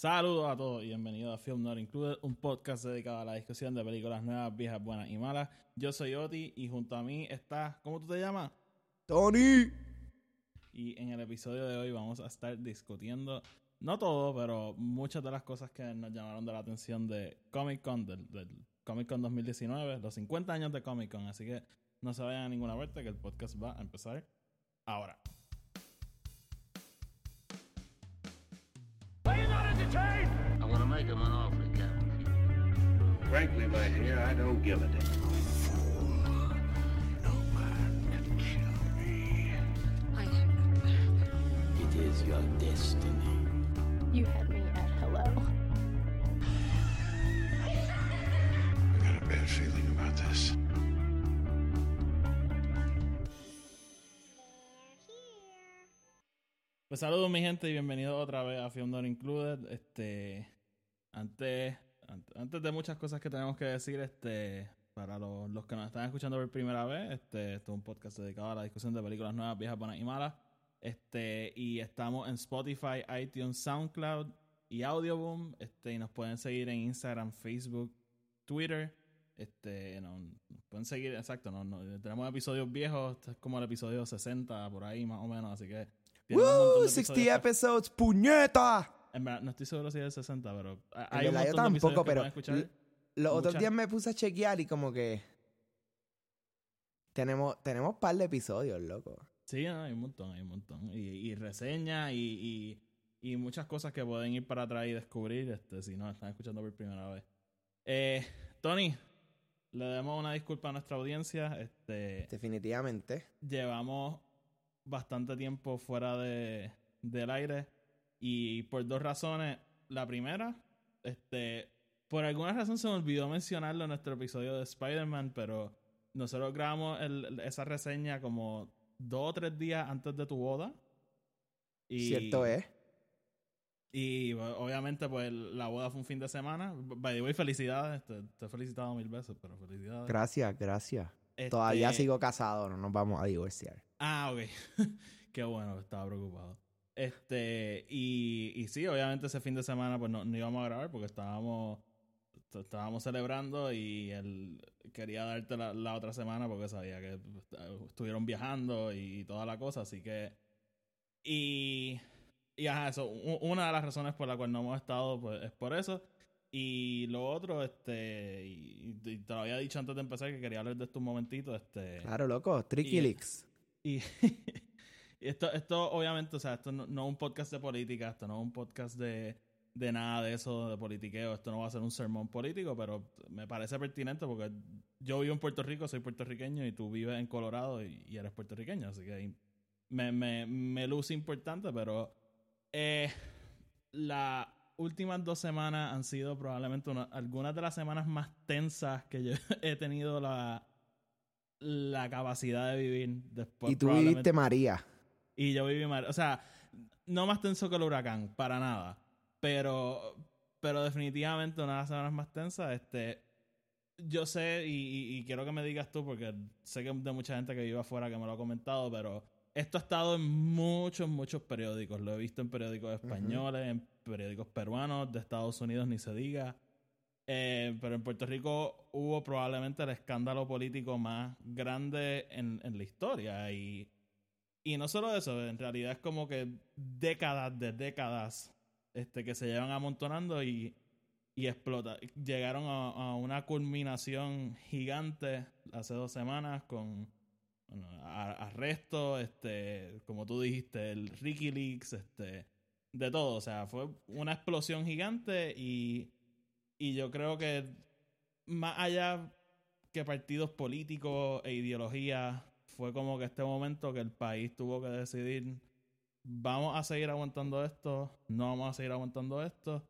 Saludos a todos y bienvenidos a Film Not Included, un podcast dedicado a la discusión de películas nuevas, viejas, buenas y malas. Yo soy Oti y junto a mí está, ¿cómo tú te llamas? Tony. Y en el episodio de hoy vamos a estar discutiendo, no todo, pero muchas de las cosas que nos llamaron de la atención de Comic Con, del, del Comic Con 2019, los 50 años de Comic Con. Así que no se vayan a ninguna parte, que el podcast va a empezar ahora. Make him an offer, Captain. Frankly, my dear, I don't give a damn. No man can kill me. I am It is your destiny. You had me at hello. I got a bad feeling about this. Pues saludos mi gente y bienvenidos otra vez a Film Not Included. Este, antes, an- antes de muchas cosas que tenemos que decir, este, para los, los que nos están escuchando por primera vez, este, esto es un podcast dedicado a la discusión de películas nuevas, viejas, buenas y malas. Este, y estamos en Spotify, iTunes, SoundCloud y Audioboom. Este, y nos pueden seguir en Instagram, Facebook, Twitter. Este, no, nos pueden seguir, exacto, no, no, tenemos episodios viejos, este es como el episodio 60 por ahí más o menos, así que Woo, de 60 episodios episodios, puñeta. En verdad, no estoy seguro si es el 60, pero hay En un verdad, yo tampoco, pero los otros días me puse a chequear y como que tenemos tenemos par de episodios, loco. Sí, no, hay un montón, hay un montón. Y, y reseñas y, y, y muchas cosas que pueden ir para atrás y descubrir este, si no están escuchando por primera vez. Eh, Tony, le damos una disculpa a nuestra audiencia. Este, Definitivamente. llevamos bastante tiempo fuera de, del aire y por dos razones. La primera, este, por alguna razón se me olvidó mencionarlo en nuestro episodio de Spider-Man, pero nosotros grabamos el- esa reseña como dos o tres días antes de tu boda. Y, Cierto es. Y o- obviamente, pues la boda fue un fin de semana. By the way, felicidades. Te, te he felicitado mil veces, pero felicidades. Gracias, gracias. Este, Todavía sigo casado, no nos vamos a divorciar. Ah, ok. Qué bueno, estaba preocupado. Este, y, y sí, obviamente ese fin de semana pues no, no íbamos a grabar porque estábamos est- estábamos celebrando y él quería darte la, la otra semana porque sabía que pues, estuvieron viajando y toda la cosa, así que y y ajá, eso, una de las razones por la cual no hemos estado pues es por eso. Y lo otro, este, y, y te lo había dicho antes de empezar que quería hablar de esto un momentito, este, Claro, loco. Tricky y- Leaks. y, y esto, esto, obviamente, o sea, esto no, no es un podcast de política, esto no es un podcast de, de nada de eso, de politiqueo, esto no va a ser un sermón político, pero me parece pertinente porque yo vivo en Puerto Rico, soy puertorriqueño y tú vives en Colorado y, y eres puertorriqueño, así que me, me, me luce importante, pero eh, las últimas dos semanas han sido probablemente una- algunas de las semanas más tensas que yo he tenido la, la capacidad de vivir después. y tú viviste María. Y yo viví mal. O sea, no más tenso que el huracán, para nada. Pero, pero definitivamente una de las semanas más tensas, este. Yo sé, y, y- y quiero que me digas tú, porque sé que de mucha gente que vive afuera que me lo ha comentado, pero esto ha estado en muchos, muchos periódicos. Lo he visto en periódicos españoles, en periódicos peruanos, de Estados Unidos, ni se diga. Eh, pero en Puerto Rico hubo probablemente el escándalo político más grande en, en la historia. Y, y no solo eso, en realidad es como que décadas de décadas este, que se llevan amontonando y, y explota. Llegaron a, una culminación gigante hace dos semanas con bueno, arrestos, este, como tú dijiste, el Ricky Leaks, este, de todo. O sea, fue una explosión gigante y, y yo creo que más allá que partidos políticos e ideología, fue como que este momento que el país tuvo que decidir, vamos a seguir aguantando esto, no vamos a seguir aguantando esto,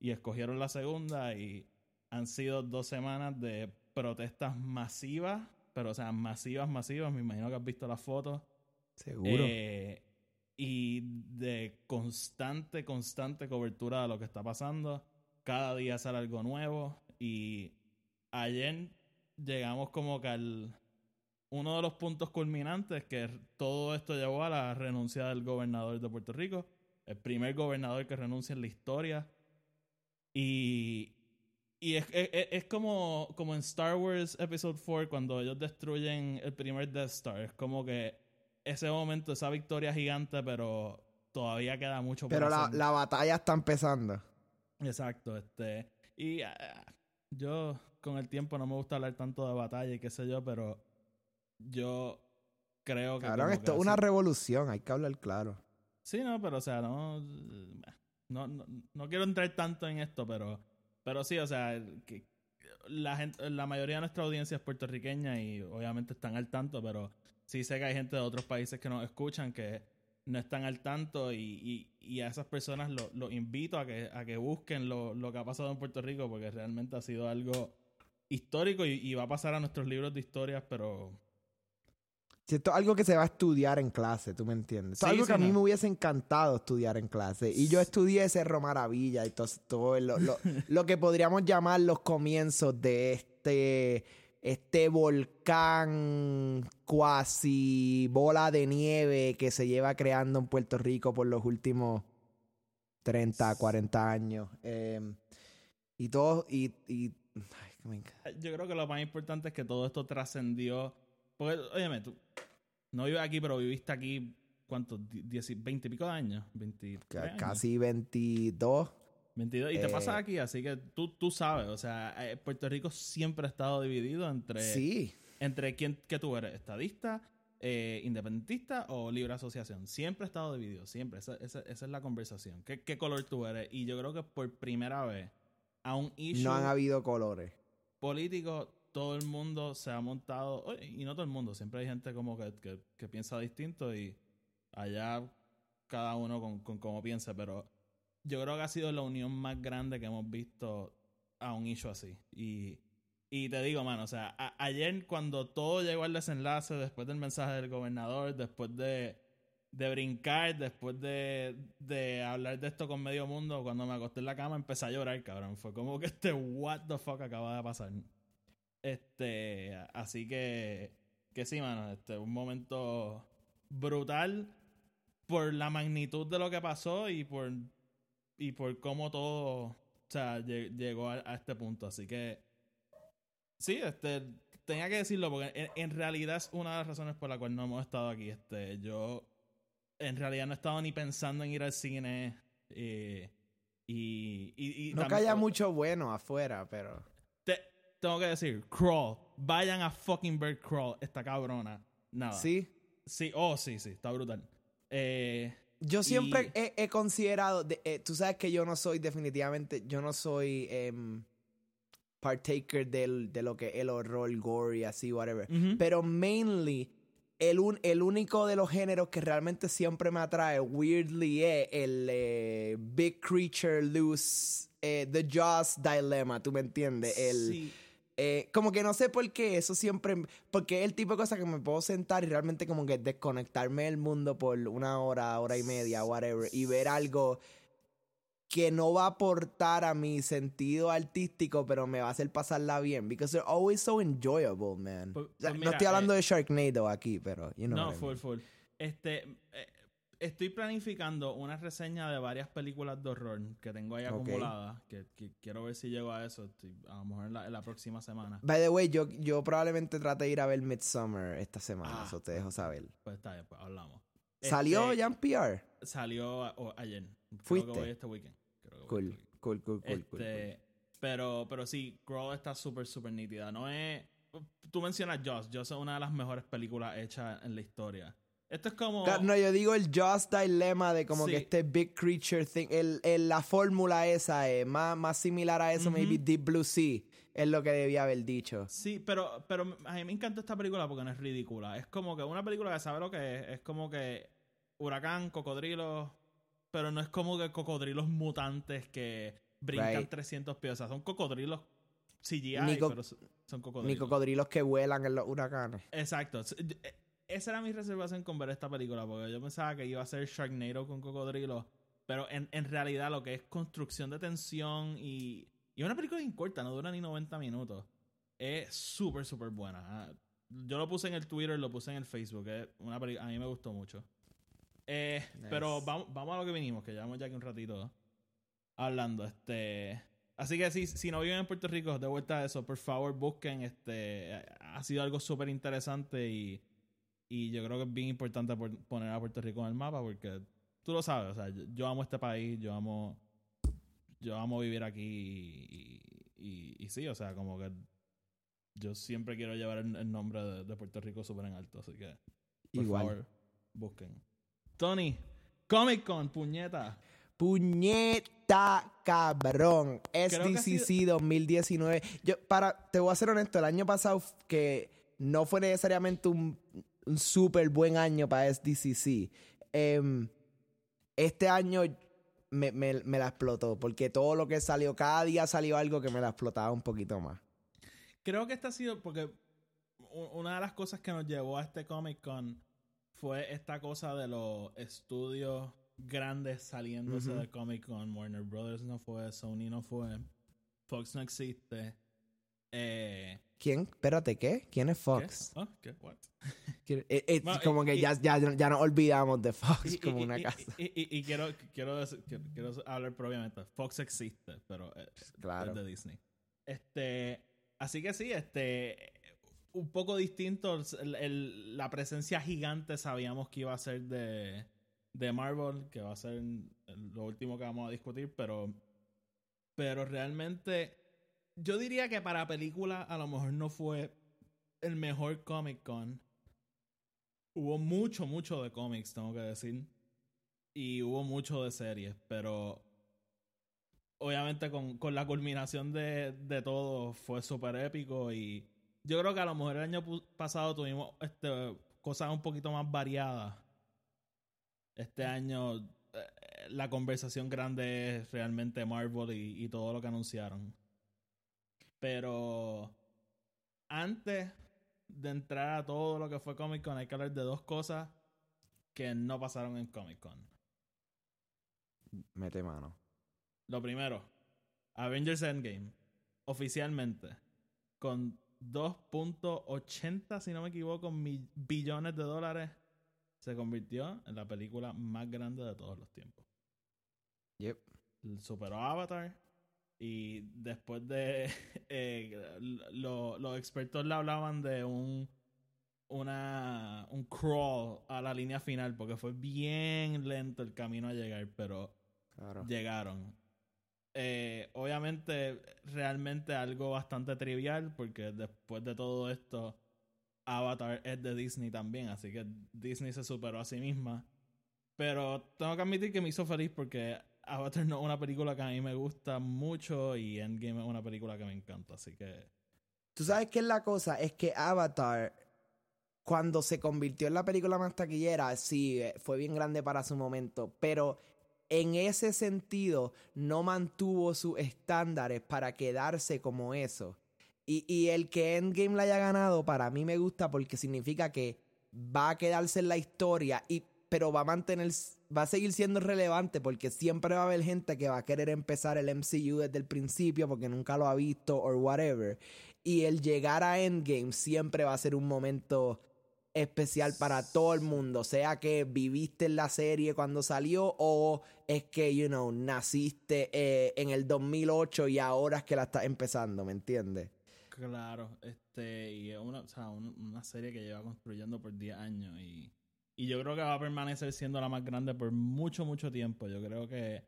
y escogieron la segunda y han sido dos semanas de protestas masivas, pero o sea, masivas, masivas, me imagino que has visto las fotos. Seguro. Eh, y de constante, constante cobertura de lo que está pasando. Cada día sale algo nuevo. Y ayer llegamos como que al uno de los puntos culminantes que todo esto llevó a la renuncia del gobernador de Puerto Rico, el primer gobernador que renuncia en la historia Y, y es, es, como, como en Star Wars Episode 4 cuando ellos destruyen el primer Death Star. Es como que ese momento, esa victoria gigante, pero todavía queda mucho por Pero la, hacer. la batalla está empezando. Exacto, este. Y ah, yo con el tiempo no me gusta hablar tanto de batalla y qué sé yo, pero yo creo que. Cabrón, esto es una revolución, hay que hablar claro. Sí, no, pero o sea, no, no, no, no quiero entrar tanto en esto, pero, pero sí, o sea, que la gente, la mayoría de nuestra audiencia es puertorriqueña y obviamente están al tanto, pero sí sé que hay gente de otros países que nos escuchan que no están al tanto y, y, y a esas personas los lo invito a que, a que busquen lo, lo que ha pasado en Puerto Rico porque realmente ha sido algo histórico y, y va a pasar a nuestros libros de historias, pero Si esto es algo que se va a estudiar en clase, ¿tú me entiendes? Esto es Sí, algo que a mí me hubiese encantado estudiar en clase. Y yo estudié Cerro Maravilla y todo, todo lo, lo- lo que podríamos llamar los comienzos de este, este volcán cuasi bola de nieve que se lleva creando en Puerto Rico por los últimos 30, 40 años. Eh, y todo, y... y ay. Yo creo que lo más importante es que todo esto trascendió. Porque, óyeme, tú no vives aquí, pero viviste aquí, ¿cuántos? Die- dieci- ¿20 y pico de años? 23 Ca- años. Casi 22. 22. Y te Eh, pasa aquí, así que tú, tú sabes. O sea, eh, Puerto Rico siempre ha estado dividido entre, Sí. entre quién que tú eres, estadista, eh, independentista o libre asociación. Siempre ha estado dividido, siempre. Esa, esa- esa es la conversación. ¿Qué, ¿Qué color tú eres? Y yo creo que por primera vez a un issue No han habido colores. político, todo el mundo se ha montado, y no todo el mundo, siempre hay gente como que, que, que piensa distinto y allá cada uno con, con cómo piensa, pero yo creo que ha sido la unión más grande que hemos visto a un issue así. Y, y te digo, mano, o sea, a- ayer cuando todo llegó al desenlace, después del mensaje del gobernador, después de, de brincar, después de, de hablar de esto con medio mundo, cuando me acosté en la cama empecé a llorar, cabrón. Fue como que este what the fuck acaba de pasar. Este, así que, que sí, mano, este, un momento brutal por la magnitud de lo que pasó y por, y por cómo todo, o sea, lle- llegó a, a este punto. Así que, sí, este, tenía que decirlo porque en, en realidad es una de las razones por la cual no hemos estado aquí. Este, yo, en realidad no he estado ni pensando en ir al cine. eh, y, y, y No que haya mucho bueno afuera, pero. Te- tengo que decir, Crawl. Vayan a fucking ver Crawl, esta cabrona. Nada. Sí. Sí, oh, sí, sí, está brutal. Eh, Yo siempre Y- he, he considerado. de- eh, tú sabes que yo no soy, definitivamente, yo no soy em, partaker del, de lo que es el horror, gore y así, whatever. Pero mainly, el, un- el único de los géneros que realmente siempre me atrae, weirdly, es el eh, Big Creature Loose, The Jaws Dilemma, ¿tú me entiendes? El, Sí. Eh, como que no sé por qué, eso siempre, porque es el tipo de cosa que me puedo sentar y realmente como que desconectarme del mundo por una hora, hora y media, whatever, y ver algo que no va a aportar a mi sentido artístico, pero me va a hacer pasarla bien, because they're always so enjoyable, man. Pues- pues no estoy hablando eh, de Sharknado aquí, pero, you know no, I full, mean. full. Este, eh, estoy planificando una reseña de varias películas de horror que tengo ahí acumuladas. Que, que quiero ver si llego a eso. Estoy- a lo mejor en la, en la próxima semana. By the way, yo, yo probablemente trate de ir a ver Midsummer esta semana, Ah, eso te dejo saber. Pues está bien, pues hablamos. ¿Salió Este, ya en PR? Salió a- o- ayer. Creo ¿Fuiste? que voy este weekend. Creo que voy Cool, este weekend. cool, cool, cool, cool, Este, Pero, pero sí, Crawl está súper, súper nítida. No es. Tú mencionas Joss. Joss es una de las mejores películas hechas en la historia. Esto es como. No, yo digo el Jaws Dilemma de como Sí. que este Big Creature thing. El, el- la fórmula esa es más, más similar a eso, maybe Deep Blue Sea. Es lo que debía haber dicho. Sí, pero, pero a mí me encanta esta película porque no es ridícula. Es como que una película que sabe lo que es. Es como que huracán, cocodrilos. Pero no es como que cocodrilos mutantes que brincan Right. 300 pies. O sea, son cocodrilos CGI, co- pero son son Ni cocodrilos. cocodrilos que vuelan en los huracanes. Exacto. Esa era mi reservación con ver esta película, porque yo pensaba que iba a ser Sharknado con cocodrilos, pero en, en realidad lo que es construcción de tensión y, y una película bien corta, no dura ni 90 minutos, es súper, súper buena. Ah, Yo lo puse en el Twitter, lo puse en el Facebook, es una peli- a mí me gustó mucho. Eh, Nice. Pero vamos, vamos a lo que vinimos, que llevamos ya aquí un ratito hablando. Este, Así que si, si no viven en Puerto Rico, de vuelta a eso, por favor busquen. Este, ha sido algo súper interesante y, y yo creo que es bien importante por- poner a Puerto Rico en el mapa porque tú lo sabes, o sea, yo, yo amo este país, yo amo, yo amo vivir aquí y, y- y sí, o sea, como que yo siempre quiero llevar el, el nombre de, de Puerto Rico súper en alto, así que por Igual. favor, busquen. Tony, Comic Con, puñeta. Puñeta cabrón. SDCC 2019. Yo, para, te voy a ser honesto, el año pasado que no fue necesariamente un, un súper buen año para SDCC. em, este año me, me- me la explotó, porque todo lo que salió, cada día salió algo que me la explotaba un poquito más. Creo que esta ha sido porque una de las cosas que nos llevó a este Comic Con fue esta cosa de los estudios grandes saliéndose Ujú. de Comic Con. Warner Brothers no fue, Sony no fue, Fox no existe. Eh, ¿Quién? Espérate, ¿qué? ¿Quién es ¿qué? Fox? Oh, ¿qué? What? ¿Quién- eh, eh, Bueno, como y- que y- ya, ya, ya nos olvidamos de Fox Y- como una casa. Y, quiero, quiero, decir- quiero, quiero hablar propiamente. Fox existe, pero eh, Claro. es de Disney. Este, así que sí, este, un poco distinto. el- el- la presencia gigante sabíamos que iba a ser de, de Marvel, que va a ser lo último que vamos a discutir, pero, pero realmente yo diría que para película a lo mejor no fue el mejor Comic Con. Hubo mucho, mucho de cómics, tengo que decir. Y hubo mucho de series, pero obviamente con, con la culminación de, de todo fue súper épico y yo creo que a lo mejor el año pasado tuvimos este, cosas un poquito más variadas. Este año eh, la conversación grande es realmente Marvel y, y todo lo que anunciaron. Pero antes de entrar a todo lo que fue Comic Con hay que hablar de dos cosas que no pasaron en Comic Con. Mete mano. Lo primero, Avengers Endgame, oficialmente, con 2.80, si no me equivoco, billones de dólares, se convirtió en la película más grande de todos los tiempos. Yep. Superó a Avatar y después de... eh, lo- los expertos le hablaban de un... Una, un crawl a la línea final porque fue bien lento el camino a llegar, pero Claro. llegaron. Eh, obviamente, realmente algo bastante trivial, porque después de todo esto, Avatar es de Disney también, así que Disney se superó a sí misma. Pero tengo que admitir que me hizo feliz porque Avatar no es una película que a mí me gusta mucho y Endgame es una película que me encanta, así que... Tú sabes qué es la cosa, es que Avatar, cuando se convirtió en la película más taquillera, sí, eh, fue bien grande para su momento, pero en ese sentido no mantuvo sus estándares para quedarse como eso. Y, y el que Endgame la haya ganado, para mí me gusta porque significa que va a quedarse en la historia, y, pero va a mantener, va a seguir siendo relevante porque siempre va a haber gente que va a querer empezar el MCU desde el principio porque nunca lo ha visto o whatever. Y el llegar a Endgame siempre va a ser un momento especial para todo el mundo, sea que viviste en la serie cuando salió o es que, you know, naciste eh, en el 2008 y ahora es que la estás empezando, ¿me entiendes? Claro, este, y es una, o sea, un- una serie que lleva construyendo por 10 años y, y yo creo que va a permanecer siendo la más grande por mucho, mucho tiempo. Yo creo que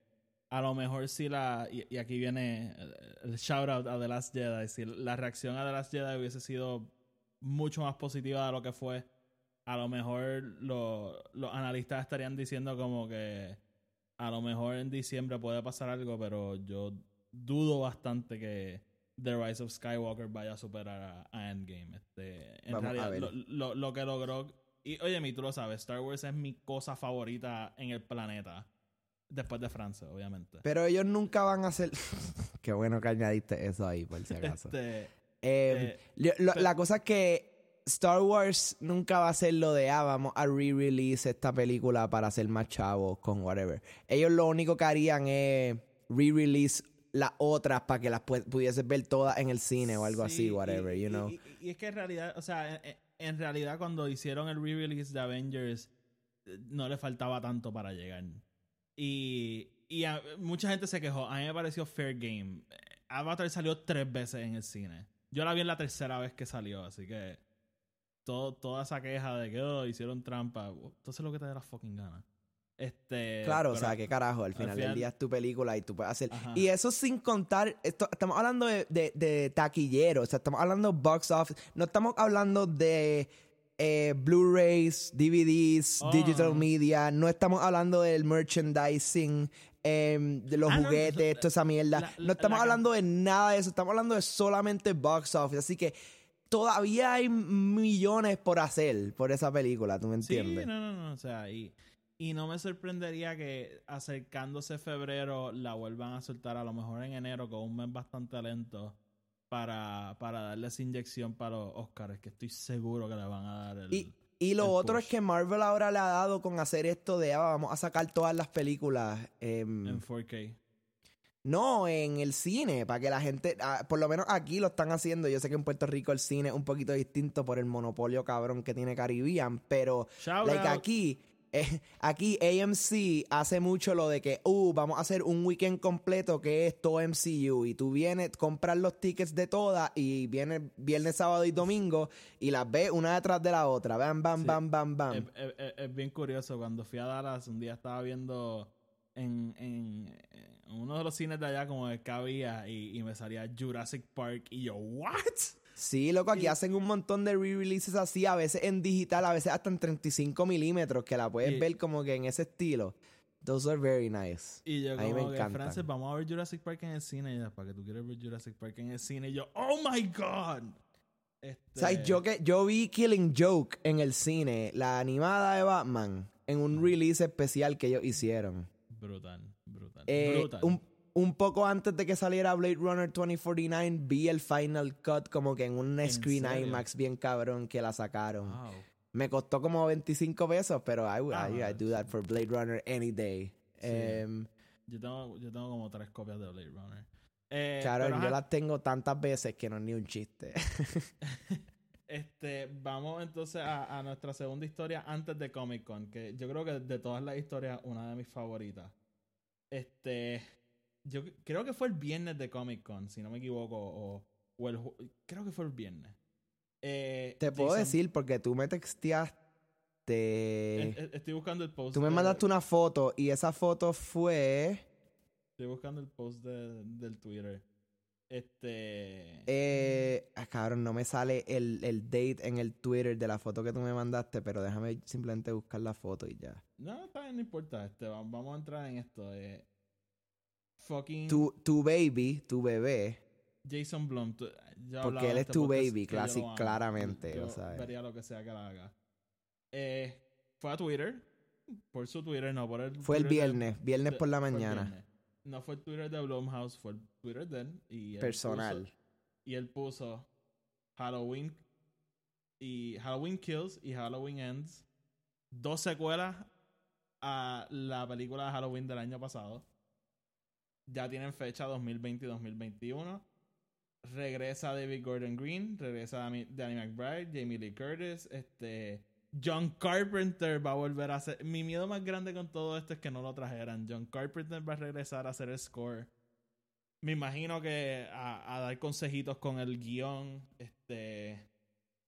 a lo mejor si la, y, y aquí viene el, shout out a The Last Jedi, si la reacción a The Last Jedi hubiese sido mucho más positiva de lo que fue, a lo mejor lo- los analistas estarían diciendo como que a lo mejor en diciembre puede pasar algo, pero yo dudo bastante que The Rise of Skywalker vaya a superar a, a Endgame. Este, en Vamos a realidad, ver. lo, lo- lo que logró. Y oye, mi tú lo sabes, Star Wars es mi cosa favorita en el planeta. Después de Francia, obviamente. Pero ellos nunca van a hacer... Qué bueno que añadiste eso ahí, por si acaso. Este, Eh, eh, lo- la cosa es que Star Wars nunca va a ser lo de, ah, vamos a re-release esta película para hacer más chavos con whatever. Ellos lo único que harían es re-release las otras para que las pu- pudieses ver todas en el cine o algo sí, así, whatever, y, you know. Y, y- y es que en realidad, o sea, en, realidad cuando hicieron el re-release de Avengers, eh, no le faltaba tanto para llegar. Y, y mucha gente se quejó. A mí me pareció fair game. Avatar salió tres veces en el cine. Yo la vi en la tercera vez que salió, así que todo, toda esa queja de que oh, hicieron trampa, entonces lo que te da la fucking gana. Este, Claro, o sea, qué carajo, al final, del final- día es tu película y tú puedes hacer... Ajá. Y eso sin contar, esto, estamos hablando de, de, de taquillero, o sea, estamos hablando box office, no estamos hablando de eh, Blu-rays, DVDs, Oh. digital media, no estamos hablando del merchandising, em, de los Ah, no, juguetes, eso- toda esa mierda. la- no estamos la- hablando de nada de eso, estamos hablando de solamente box office, así que todavía hay millones por hacer por esa película, ¿tú me Sí, entiendes? no, no, no, o sea, y, y no me sorprendería que acercándose febrero la vuelvan a soltar a lo mejor en enero con un mes bastante lento para, para darle esa inyección para los Oscars, que estoy seguro que le van a dar el... Y, y lo el otro es que Marvel ahora le ha dado con hacer esto de ah, vamos a sacar todas las películas. em, en 4K. no, en el cine, para que la gente, ah, por lo menos aquí lo están haciendo. Yo sé que en Puerto Rico el cine es un poquito distinto por el monopolio cabrón que tiene Caribbean, pero Shout like out. aquí, eh, aquí AMC hace mucho lo de que, uh, vamos a hacer un weekend completo que es todo MCU y tú vienes, compras los tickets de todas y vienes viernes, sábado y domingo y las ves una detrás de la otra, bam, bam, Sí. bam, bam, bam. Es, es- es- es bien curioso. Cuando fui a Dallas, un día estaba viendo en, en, en uno de los cines de allá como el que había y, y me salía Jurassic Park y yo, ¿what? Sí, loco, aquí hacen un montón de re-releases así, a veces en digital, a veces hasta en 35 milímetros, que la puedes Y- ver como que en ese estilo. Those are very nice. Y yo A mí me como que. Francis, vamos a ver Jurassic Park en el cine. Y para que tú quieres ver Jurassic Park en el cine. Y yo, ¡Oh, my God! Este, O sea, yo, que, yo vi Killing Joke en el cine, la animada de Batman, en un release especial que ellos hicieron. Brutal, brutal, Eh, brutal. un, un poco antes de que saliera Blade Runner 2049, vi el Final Cut como que en un ¿En screen serio? IMAX bien cabrón que la sacaron. Wow. Me costó como 25 pesos, pero I, Ah, I, I do that for Blade Runner any day. Sí. Em, Yo, tengo, yo tengo como tres copias de Blade Runner. Eh, claro, yo ajá, las tengo tantas veces que no es ni un chiste. este, vamos entonces a, a nuestra segunda historia antes de Comic Con. Que yo creo que de todas las historias, una de mis favoritas. Este. Yo creo que fue el viernes de Comic Con, si no me equivoco. O, o el creo que fue el viernes. Eh, Te puedo Jason- decir porque tú me texteaste. Estoy buscando el post. Tú me de- mandaste una foto y esa foto fue. Estoy buscando el post de- del Twitter. Este. Eh, ah, cabrón, no me sale el, el date en el Twitter de la foto que tú me mandaste, pero déjame simplemente buscar la foto y ya. No, no importa. Este, va- vamos a entrar en esto. Eh, fucking Tu, tu baby, tu bebé, Jason Blum. Porque él es este tu baby, classic, claramente, Yo o sea. vería lo que sea que la haga. Eh, fue a Twitter. Por su Twitter, no por el. fue el de- viernes, viernes por la mañana. viernes. No fue el Twitter de Blumhouse, fue el Twitter de él. Y él Personal. puso- y él puso Halloween y Halloween Kills y Halloween Ends. Dos secuelas a la película de Halloween del año pasado. Ya tienen fecha 2020 y 2021. Regresa David Gordon Green, regresa Danny McBride, Jamie Lee Curtis, este John Carpenter va a volver a hacer. Mi miedo más grande con todo esto es que no lo trajeran. John Carpenter va a regresar a hacer el score. Me imagino que a, a dar consejitos con el guion. Este.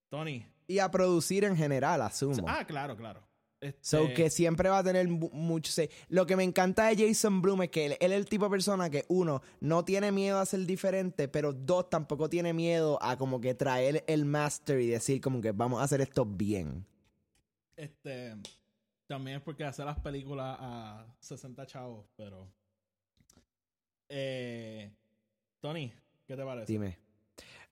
Tony. Y a producir en general, asumo. Ah, claro, claro. Este, So que siempre va a tener mu- mucho. Lo que me encanta de Jason Bloom es que él, él es el tipo de persona que, uno, no tiene miedo a ser diferente, pero dos, tampoco tiene miedo a como que traer el master y decir como que vamos a hacer esto bien. Este. También es porque hace las películas a 60 chavos, pero. Eh, Tony, ¿qué te parece? Dime.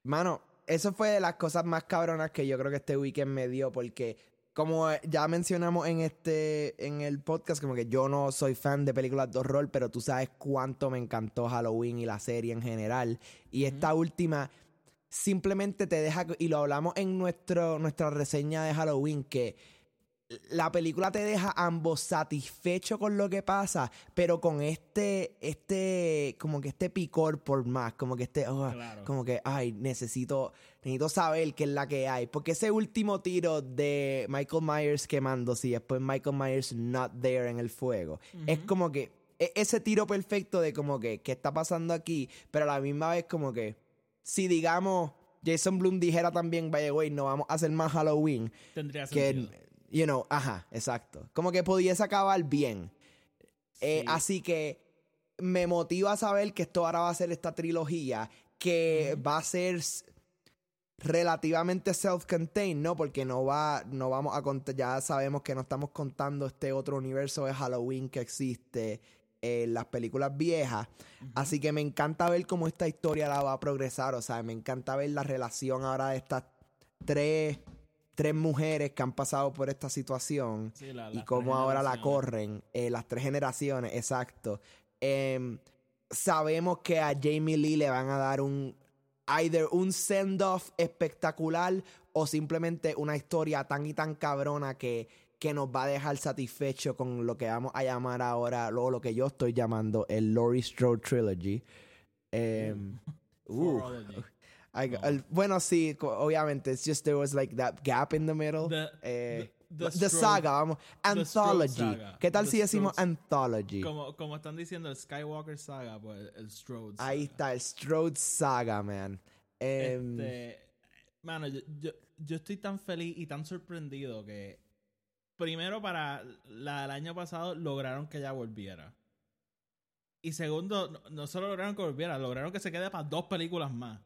Mano, eso fue de las cosas más cabronas que yo creo que este weekend me dio porque como ya mencionamos en este en el podcast como que yo no soy fan de películas de horror, pero tú sabes cuánto me encantó Halloween y la serie en general y esta última simplemente te deja y lo hablamos en nuestro nuestra reseña de Halloween que la película te deja ambos satisfechos con lo que pasa, pero con este, este, como que este picor por más, como que este, oh, Claro. como que, ay, necesito, necesito saber qué es la que hay. Porque ese último tiro de Michael Myers quemándose y después Michael Myers not there en el fuego, es como que e- ese tiro perfecto de como que, ¿qué está pasando aquí? Pero a la misma vez como que, si digamos, Jason Bloom dijera también, vaya, güey, no vamos a hacer más Halloween, Tendría que, sentido. you know, ajá, exacto. Como que pudiese acabar bien. Eh, Sí. así que me motiva a saber que esto ahora va a ser esta trilogía que va a ser relativamente self-contained, ¿no? Porque no va, no vamos a contar, ya sabemos que no estamos contando este otro universo de Halloween que existe en las películas viejas. Así que me encanta ver cómo esta historia la va a progresar. O sea, me encanta ver la relación ahora de estas tres, tres mujeres que han pasado por esta situación Sí, la- y cómo ahora la corren, eh, las tres generaciones, exacto. Em, sabemos que a Jamie Lee le van a dar un either un send-off espectacular o simplemente una historia tan y tan cabrona que, que nos va a dejar satisfecho con lo que vamos a llamar ahora, lo, lo que yo estoy llamando el Laurie Strode Trilogy. Em, uh. I- bueno, sí, obviamente. It's just there was like that gap in the middle. The- Eh, the- saga, vamos. Anthology. saga. ¿Qué tal The si decimos Strode- anthology? Como, como están diciendo el Skywalker Saga, pues el Strode Saga. Ahí está, el Strode Saga, man. Em, Este, mano, yo, yo, yo estoy tan feliz y tan sorprendido que primero para la del año pasado lograron que ella volviera. Y segundo, no, no solo lograron que volviera, lograron que se quede para dos películas más.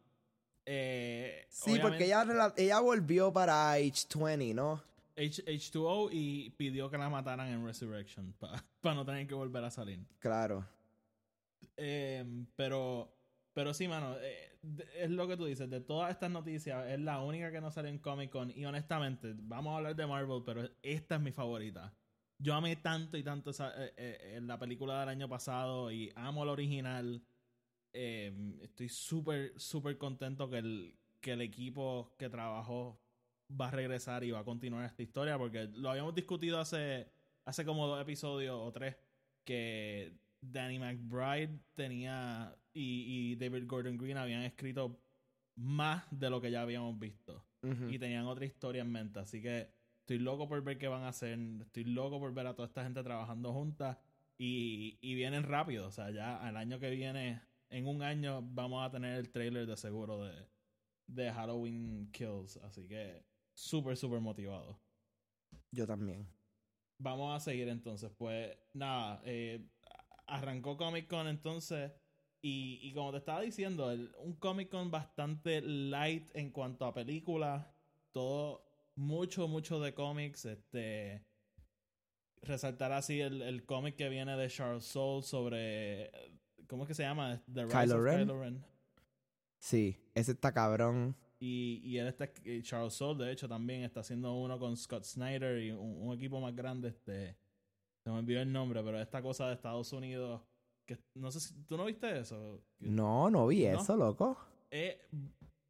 Eh, sí, porque ella, ella volvió para Age 20, ¿no? H, H2O y pidió que la mataran en Resurrection para no tener que volver a salir. Claro. Eh, pero, pero sí, mano, eh, es lo que tú dices. De todas estas noticias, es la única que no sale en Comic Con. Y honestamente, vamos a hablar de Marvel, pero esta es mi favorita. Yo amé tanto y tanto esa, eh, la película del año pasado y amo la original. Estoy súper, súper contento que el, que el equipo que trabajó va a regresar y va a continuar esta historia porque lo habíamos discutido hace, hace como dos episodios o tres que Danny McBride tenía y, y David Gordon Green habían escrito más de lo que ya habíamos visto y tenían otra historia en mente. Así que estoy loco por ver qué van a hacer. Estoy loco por ver a toda esta gente trabajando juntas y, y vienen rápido. O sea, ya al año que viene, en un año, vamos a tener el trailer de seguro de, de Halloween Kills. Así que súper, súper motivado. Yo también. Vamos a seguir entonces. Pues nada, eh, arrancó Comic Con entonces. Y, y como te estaba diciendo, el- un Comic Con bastante light en cuanto a películas. Todo, mucho, mucho de cómics. Este. Resaltar así el, el cómic que viene de Charles Soule sobre. ¿Cómo es que se llama? The Rise Kylo of Ren. Kylo Ren. Sí, ese está cabrón. Y, y él está, y Charles Soule, de hecho, también está haciendo uno con Scott Snyder y un, un equipo más grande. Este, se me olvidó el nombre, pero esta cosa de Estados Unidos. que No sé si. ¿Tú no viste eso? No, no vi ¿No? eso, loco. Eh,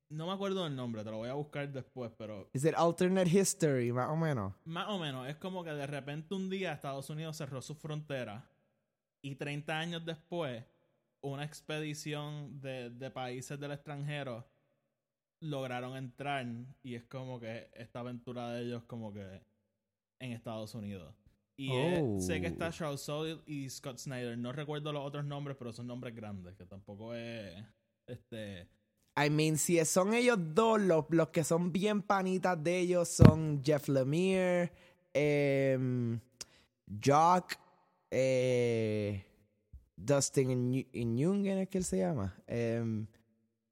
no me acuerdo del nombre, te lo voy a buscar después, pero Es el alternate history, más o menos. más o menos es como que de repente un día Estados Unidos cerró sus fronteras y 30 años después una expedición de, de países del extranjero lograron entrar y es como que esta aventura de ellos como que en Estados Unidos. Y eh, Oh. sé que está Charles Soule y Scott Snyder. No recuerdo los otros nombres, pero son nombres grandes, que tampoco es este I mean, si son ellos dos, los, los que son bien panitas de ellos son Jeff Lemire, em, Jock, eh, Dustin Iñungen, ¿es que él se llama? Em,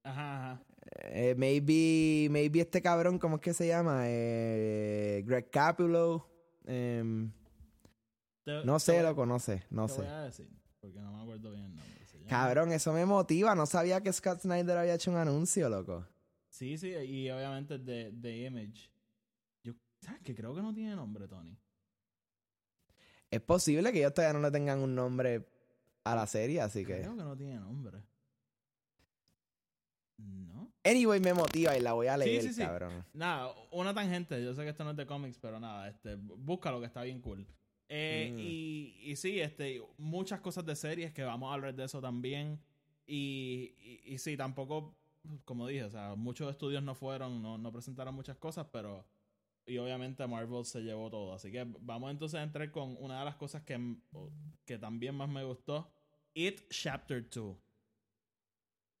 Ajá, ajá. Eh, maybe, maybe este cabrón, ¿cómo es que se llama? Eh, Greg Capulo. em, Te- no sé, voy- loco, no sé, no te sé. voy a decir, porque no me acuerdo bien el nombre. Se llama- Cabrón, eso me motiva. No sabía que Scott Snyder había hecho un anuncio, loco. Sí, sí, y obviamente de, de Image. Yo, ¿sabes que Creo que no tiene nombre, Tony. Es posible que ellos todavía no le tengan un nombre a la serie, así que. Creo que no tiene nombre. No. Anyway, me motiva y la voy a Sí, leer, sí, sí. cabrón. Nada, una tangente. Yo sé que esto no es de cómics, pero nada, este, búscalo que está bien cool. Eh, Mm. y, y sí, este, muchas cosas de series que vamos a hablar de eso también. Y, y, y sí, tampoco, como dije, o sea, muchos estudios no fueron, no, no presentaron muchas cosas, pero y obviamente Marvel se llevó todo. Así que vamos entonces a entrar con una de las cosas que, que también más me gustó. It Chapter 2.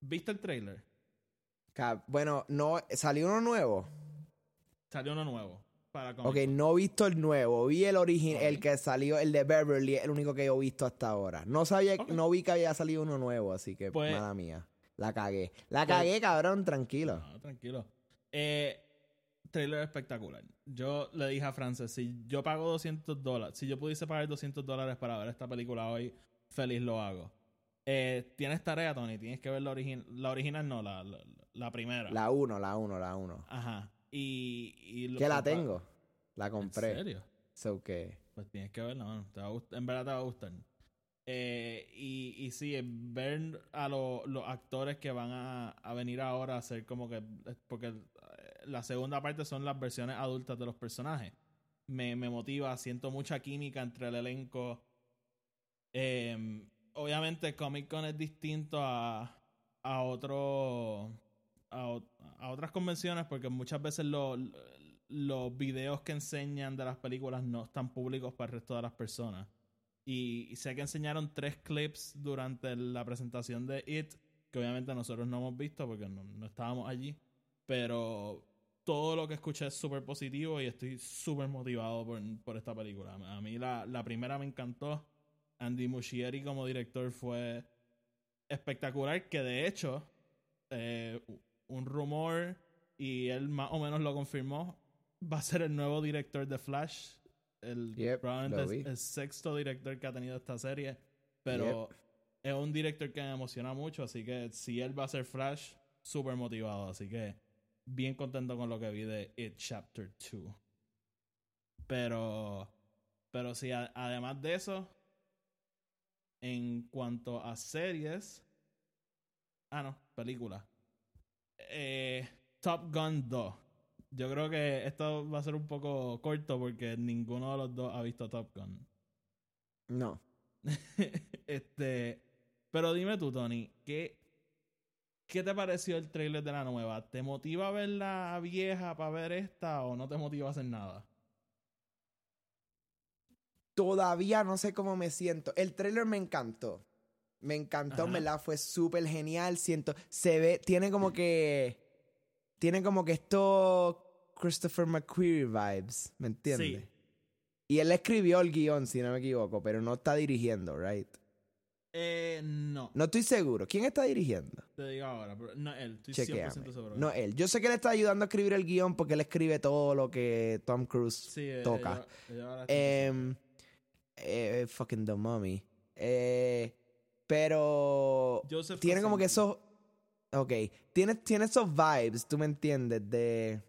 ¿Viste el trailer? Bueno, no, salió uno nuevo. Salió uno nuevo. Para Ok, no he visto el nuevo. Vi el original, el que salió, el de Beverly, el único que yo he visto hasta ahora. No sabía, no vi que había salido uno nuevo, así que Pues- mala mía. La cagué. La Pues- cagué, cabrón, tranquilo. No, tranquilo. Eh, trailer espectacular. Yo le dije a Frances, si yo pago 200 dólares, si yo pudiese pagar 200 dólares para ver esta película hoy, feliz lo hago. Eh, tienes tarea, Tony, tienes que ver la, origi- la original, no, la, la, la primera. La uno, la uno, la uno. Ajá. Y, y Que la tengo. La ¿En compré. serio? So que. Pues tienes que verla, mano. Te va a gust- en verdad te va a gustar. Eh, y, y sí, ver a lo- los actores que van a, a venir ahora a hacer como que. eh, Porque eh, la segunda parte son las versiones adultas de los personajes. Me, me motiva, siento mucha química entre el elenco. Eh, obviamente, Comic Con es distinto a, a otro. A, ot- a otras convenciones porque muchas veces lo- los videos que enseñan de las películas no están públicos para el resto de las personas. Y, y sé que enseñaron tres clips durante la presentación de It, que obviamente nosotros no hemos visto porque no, no estábamos allí. Pero todo lo que escuché es súper positivo y estoy súper motivado por, por esta película. A mí la, la primera me encantó. Andy Muschieri como director fue espectacular, que de hecho, eh, un rumor, y él más o menos lo confirmó, va a ser el nuevo director de Flash. El, Yep, probablemente es el sexto director que ha tenido esta serie. Pero es un director que me emociona mucho, así que si él va a ser Flash, súper motivado. Así que bien contento con lo que vi de It Chapter 2. Pero, pero sí, a- además de eso, en cuanto a series, ah, no, película. Eh, Top Gun 2. Yo creo que esto va a ser un poco corto porque ninguno de los dos ha visto Top Gun. No. este, pero dime tú, Tony, ¿qué, ¿qué te pareció el trailer de la nueva? ¿Te motiva a ver la vieja para ver esta o no te motiva a hacer nada? Todavía no sé cómo me siento. El trailer me encantó. Me encantó, en Ajá. ¿verdad? Fue súper genial. Siento, se ve, tiene como que, tiene como que esto Christopher McQuarrie vibes, ¿me entiendes? Sí. Y él escribió el guion, si no me equivoco, pero no está dirigiendo, right? Eh, no, No estoy seguro. ¿Quién está dirigiendo? te digo ahora, pero no él, estoy Chequeame. 100% seguro. No él. Yo sé que él está ayudando a escribir el guion porque él escribe todo lo que Tom Cruise Sí, eh, toca. yo- yo ahora estoy Em, eh, fucking The Mummy. Eh, pero Joseph tiene como que esos. Ok. Tiene, tiene esos vibes, tú me entiendes, de.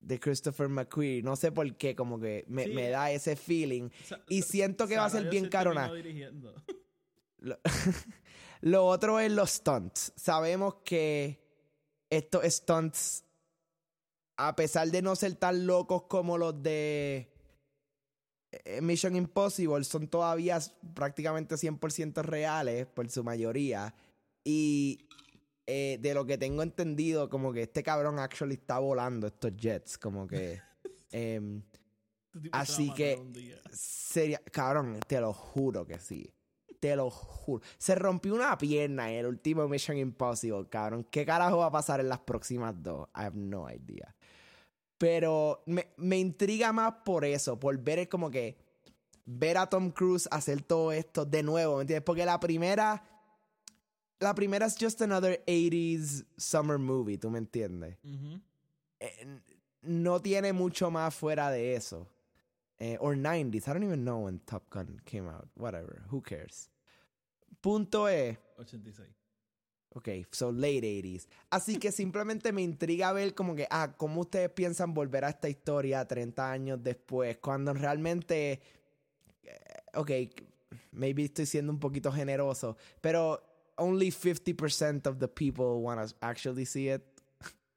De Christopher McQuarrie. No sé por qué, como que me, Sí. me da ese feeling. Sa- Y siento que va a ser bien carona. Lo, lo otro es los stunts. Sabemos que estos stunts, a pesar de no ser tan locos como los de Mission Impossible, son todavía prácticamente 100% reales por su mayoría. Y eh, de lo que tengo entendido, como que este cabrón actually está volando estos jets. Como que... em, Este Así que-. Sería, cabrón, te lo juro que sí. Te lo juro. Se rompió una pierna en el último Mission Impossible, cabrón. ¿Qué carajo va a pasar en las próximas dos? I have no idea. Pero me, me intriga más por eso, por ver como que ver a Tom Cruise hacer todo esto de nuevo, ¿me entiendes? Porque la primera, la primera es just another 80s summer movie, ¿tú me entiendes? Eh, no tiene mucho más fuera de eso. Eh, or 90s. I don't even know when Top Gun came out. Whatever. Who cares? Punto es. 86. Ok, so late 80s. Así que simplemente me intriga ver como que, ah, cómo ustedes piensan volver a esta historia 30 años después, cuando realmente, eh, ok, maybe estoy siendo un poquito generoso, pero only 50% of the people want to actually see it.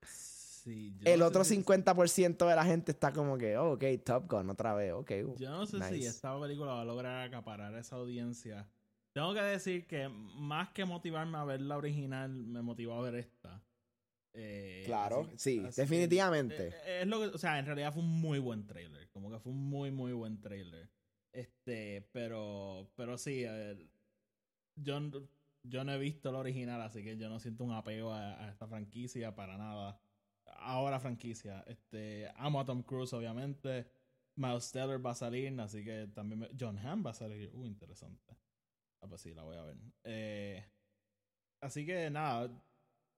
Sí, yo El no otro sé si- 50% de la gente está como que, oh, ok, Top Gun otra vez, ok. Yo no sé si esta película va a lograr acaparar a esa audiencia. Tengo que decir que más que motivarme a ver la original, me motivó a ver esta. Eh, Claro, así- sí, así definitivamente. eh, es lo que, o sea, en realidad fue un muy buen trailer. Como que fue un muy, muy buen trailer. Este, pero, pero sí, a ver, yo, no he visto el original, así que yo no siento un apego a, a esta franquicia para nada. Ahora franquicia. Este, amo a Tom Cruise, obviamente. Miles Teller va a salir, así que también me- John Hamm va a salir. Uh, interesante. Ah, pues sí, la voy a ver. Eh, así que nada,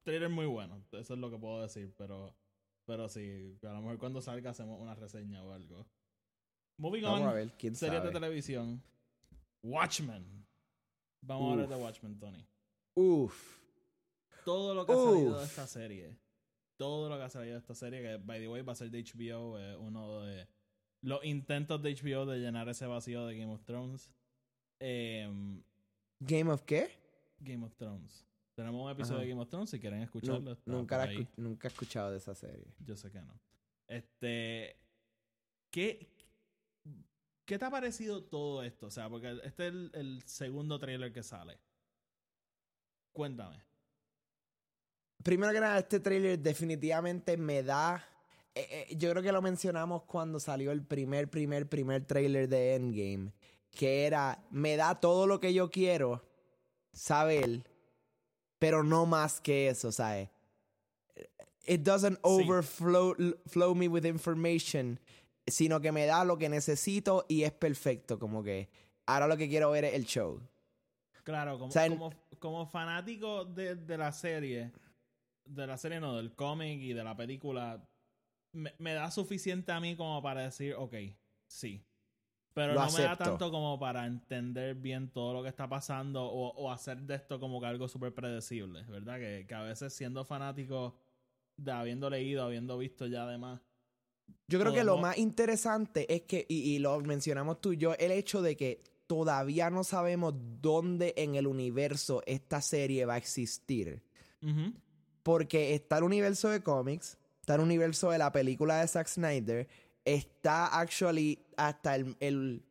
trailer muy bueno. Eso es lo que puedo decir, pero, pero sí, a lo mejor cuando salga hacemos una reseña o algo. Moving Vamos on, a ver, quién series sabe. de televisión. Watchmen. Vamos a hablar de. Watchmen, Tony. Uf. Todo lo que ha salido de esta serie. Todo lo que ha salido de esta serie, que by the way va a ser de HBO, eh, uno de los intentos de HBO de llenar ese vacío de Game of Thrones. Em, ¿Game of qué? Game of Thrones. Tenemos un episodio Ajá. de Game of Thrones, si quieren escucharlo. nunca, escu- nunca he escuchado de esa serie. Yo sé que no. Este. ¿Qué, ¿Qué te ha parecido todo esto? O sea, porque este es el, el segundo trailer que sale. Cuéntame. Primero que nada, este trailer definitivamente me da. eh, eh, yo creo que lo mencionamos cuando salió el primer, primer, primer trailer de Endgame. Que era, me da todo lo que yo quiero saber, pero no más que eso, ¿sabes? It doesn't overflow flow me with information, sino que me da lo que necesito y es perfecto. Como que ahora lo que quiero ver es el show. Claro, como, O sea, en- como, como fanático de, de la serie, de la serie no, del cómic y de la película, me, me da suficiente a mí como para decir, ok, sí. Pero Lo no me da tanto como para entender bien todo lo que está pasando o, o hacer de esto como que algo súper predecible, ¿verdad? Que, que a veces siendo fanático de habiendo leído, habiendo visto ya además. Yo creo que lo más interesante es que, y, y lo mencionamos tú y yo, el hecho de que todavía no sabemos dónde en el universo esta serie va a existir. Porque está el universo de cómics, está el universo de la película de Zack Snyder, está actually hasta el, el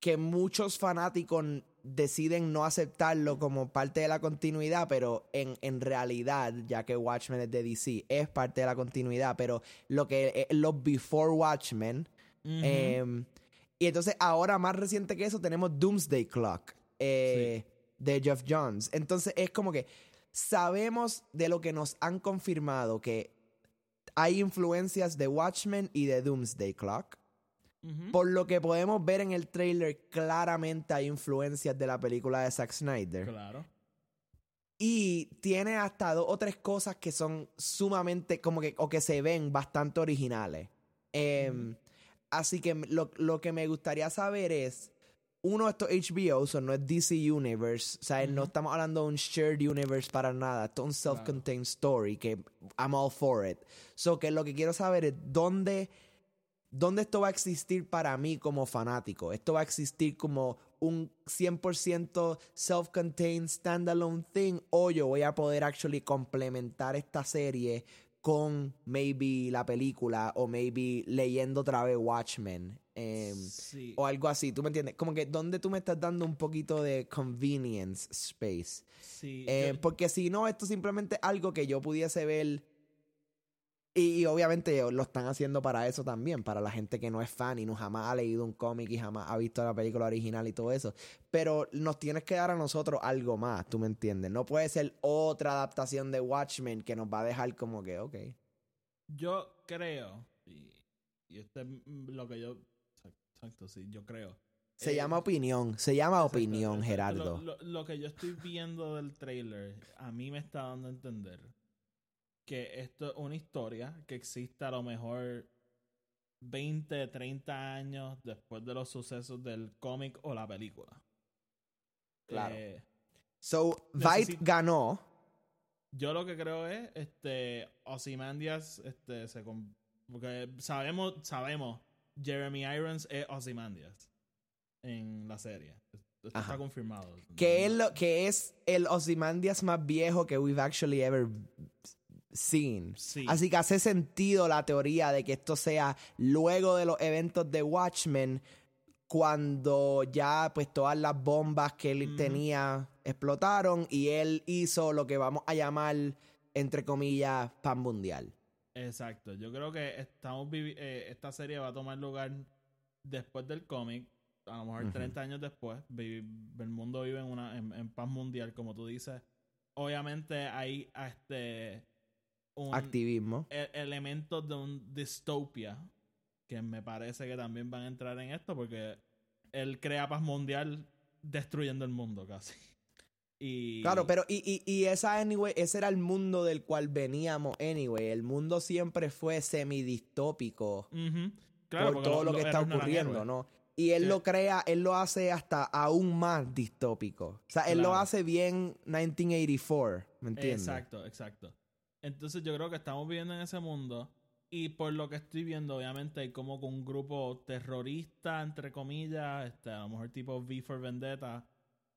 que muchos fanáticos deciden no aceptarlo como parte de la continuidad, pero en, en realidad, ya que Watchmen es de DC, es parte de la continuidad, pero lo que es los Before Watchmen. Eh, y entonces ahora más reciente que eso tenemos Doomsday Clock eh, de Jeff Jones. Entonces es como que sabemos de lo que nos han confirmado que hay influencias de Watchmen y de Doomsday Clock. Por lo que podemos ver en el trailer, claramente hay influencias de la película de Zack Snyder. Claro. Y tiene hasta dos o tres cosas que son sumamente, como que, o que se ven bastante originales. Em, Así que lo, lo que me gustaría saber es, uno, esto es HBO, o no es DC Universe, o sea, no estamos hablando de un shared universe para nada, esto es un self-contained story, que I'm all for it. So, que lo que quiero saber es dónde, dónde esto va a existir para mí como fanático. Esto va a existir como un 100% self-contained standalone thing o yo voy a poder actually complementar esta serie con maybe la película o maybe leyendo otra vez Watchmen em, sí. o algo así, ¿tú me entiendes? Como que donde tú me estás dando un poquito de convenience space. sí. Eh, yo- porque si no, esto es simplemente algo que yo pudiese ver. Y, y obviamente lo están haciendo para eso también, para la gente que no es fan y no jamás ha leído un cómic y jamás ha visto la película original y todo eso. Pero nos tienes que dar a nosotros algo más, ¿tú me entiendes? No puede ser otra adaptación de Watchmen que nos va a dejar como que, ok. Yo creo, y, y esto es lo que yo. Exacto, sí, yo creo. Se Eh, llama opinión, se llama exacto, opinión, exacto. Gerardo. Lo, lo- lo que yo estoy viendo del trailer, a mí me está dando a entender que esto es una historia que existe a lo mejor 20, 30 años después de los sucesos del cómic o la película. Claro. Eh, So, Vite ganó. Yo lo que creo es, este, Ozymandias, este, se porque sabemos, sabemos, Jeremy Irons es Ozymandias en la serie. Esto Ajá. está confirmado. Que es, lo, que es el Ozymandias más viejo que we've actually ever seen. Sí. Así que hace sentido la teoría de que esto sea luego de los eventos de Watchmen, cuando ya pues todas las bombas que él tenía explotaron y él hizo lo que vamos a llamar entre comillas, pan mundial. Exacto. Yo creo que estamos eh, esta serie va a tomar lugar después del cómic. A lo mejor Ujú. 30 años después. El mundo vive en, una, en, en paz mundial, como tú dices. Obviamente hay este un Activismo. e- elementos de un distopia que me parece que también van a entrar en esto porque él crea paz mundial destruyendo el mundo casi. Y Claro, pero y, y, y esa anyway, ese era el mundo del cual veníamos anyway. El mundo siempre fue semidistópico. Claro, por todo lo- lo que está ocurriendo. ¿no? Y él lo crea, él lo hace hasta aún más distópico. O sea, él lo hace bien 1984, ¿me entiendes? Exacto, exacto. Entonces yo creo que estamos viviendo en ese mundo y por lo que estoy viendo, obviamente hay como que un grupo terrorista, entre comillas, este, a lo mejor tipo V for Vendetta,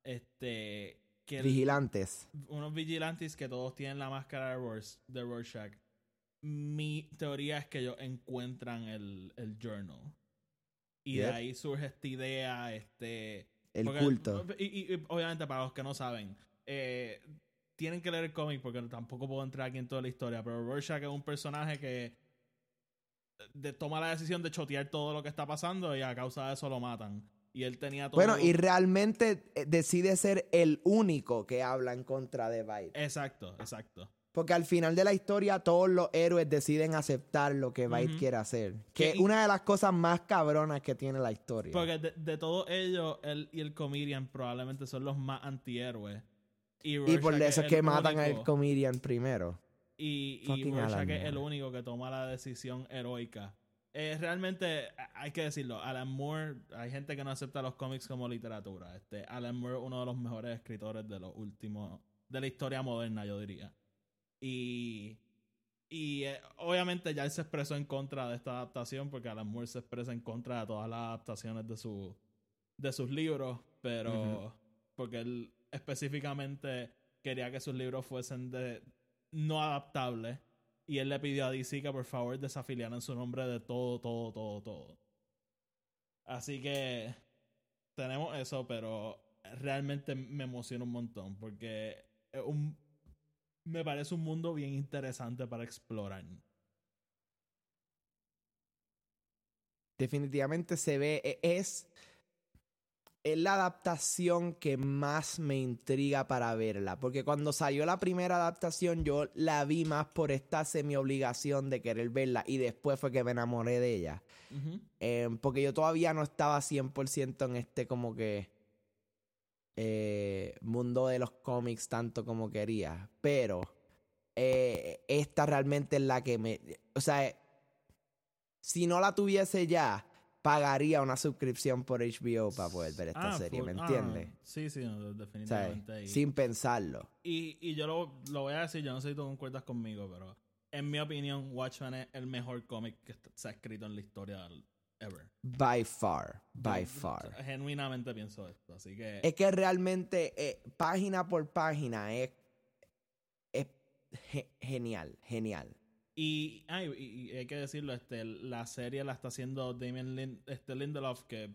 este, que el- Vigilantes. unos vigilantes que todos tienen la máscara de, Rors- de Rorschach. Mi teoría es que ellos encuentran el, el journal. Y de ahí surge esta idea, este... El porque- culto. Y, y- y obviamente para los que no saben, eh, tienen que leer el cómic porque tampoco puedo entrar aquí en toda la historia, pero Rorschach es un personaje que de- toma la decisión de chotear todo lo que está pasando y a causa de eso lo matan. Y él tenía todo... Bueno, y realmente eh, decide ser el único que habla en contra de Byte. Exacto, exacto. Porque al final de la historia todos los héroes deciden aceptar lo que Ujú. quiere hacer. Que es una de las cosas más cabronas que tiene la historia. Porque de, de todos ellos, él y el comedian probablemente son los más antihéroes. Y, y por eso es que matan al comedian primero. Y, y Rorschach es el único que toma la decisión heroica. Eh, realmente, hay que decirlo, Alan Moore, hay gente que no acepta los cómics como literatura. Este, Alan Moore es uno de los mejores escritores de los últimos, de la historia moderna, yo diría. Y, y eh, obviamente ya él se expresó en contra de esta adaptación, porque Alan Moore se expresa en contra de todas las adaptaciones de, su, de sus libros, pero porque él específicamente quería que sus libros fuesen de no adaptables y él le pidió a DC que por favor desafiliaran su nombre de todo, todo, todo, todo. Así que tenemos eso, pero realmente me emociona un montón porque un, me parece un mundo bien interesante para explorar. Definitivamente se ve, e- es, es la adaptación que más me intriga para verla. Porque cuando salió la primera adaptación yo la vi más por esta semi-obligación de querer verla y después fue que me enamoré de ella. Eh, porque yo todavía no estaba 100% en este como que eh, mundo de los cómics tanto como quería. Pero eh, esta realmente es la que me... O sea, si no la tuviese ya, pagaría una suscripción por HBO para poder ver esta Ah, serie, full- ¿me ah, entiendes? sí, sí, no, definitivamente. Y- sin pensarlo. Y, y yo lo, lo voy a decir, yo no sé si tú concuerdas conmigo, pero en mi opinión, Watchmen es el mejor cómic que se ha escrito en la historia ever. By far, by Yo- far. Genuinamente pienso esto, así que... Es que realmente, eh, página por página, es, es ge- genial, genial. Y, ay, y- y hay que decirlo, este, la serie la está haciendo Damien Lin- este Lindelof, que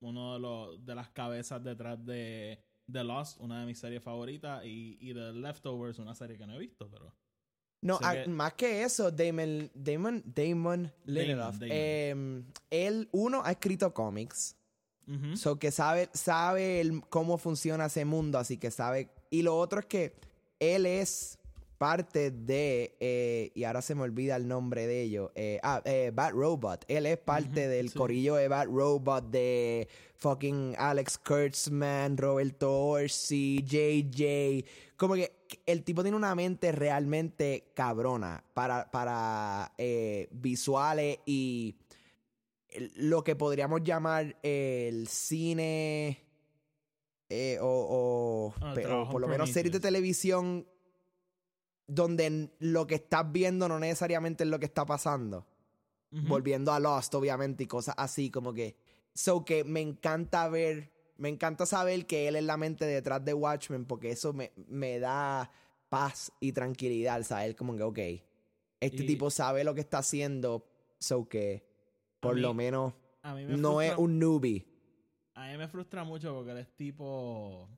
uno de, los, de las cabezas detrás de The Lost, una de mis series favoritas, y, y The Leftovers, una serie que no he visto, pero... No, ah, que- más que eso, Damon, Damon, Damon Lindelof, Damon. em, él, uno, ha escrito cómics, Ujú. so que sabe, sabe el- cómo funciona ese mundo, así que sabe. Y lo otro es que él es parte de, eh, y ahora se me olvida el nombre de ellos, eh, ah, eh, Bat Robot. Él es parte del sí. corillo de Bat Robot de fucking Alex Kurtzman, Roberto Orsi, JJ. Como que el tipo tiene una mente realmente cabrona para, para eh, visuales y lo que podríamos llamar el cine eh, o, o- Ah, o por lo en menos series de televisión donde lo que estás viendo no necesariamente es lo que está pasando. Volviendo a Lost, obviamente, y cosas así como que... So que me encanta ver, me encanta saber que él es la mente detrás de Watchmen porque eso me, me da paz y tranquilidad, saber como que, ok, este Y- tipo sabe lo que está haciendo, so que por mí- lo menos no es un newbie. A mí me frustra mucho porque él es tipo.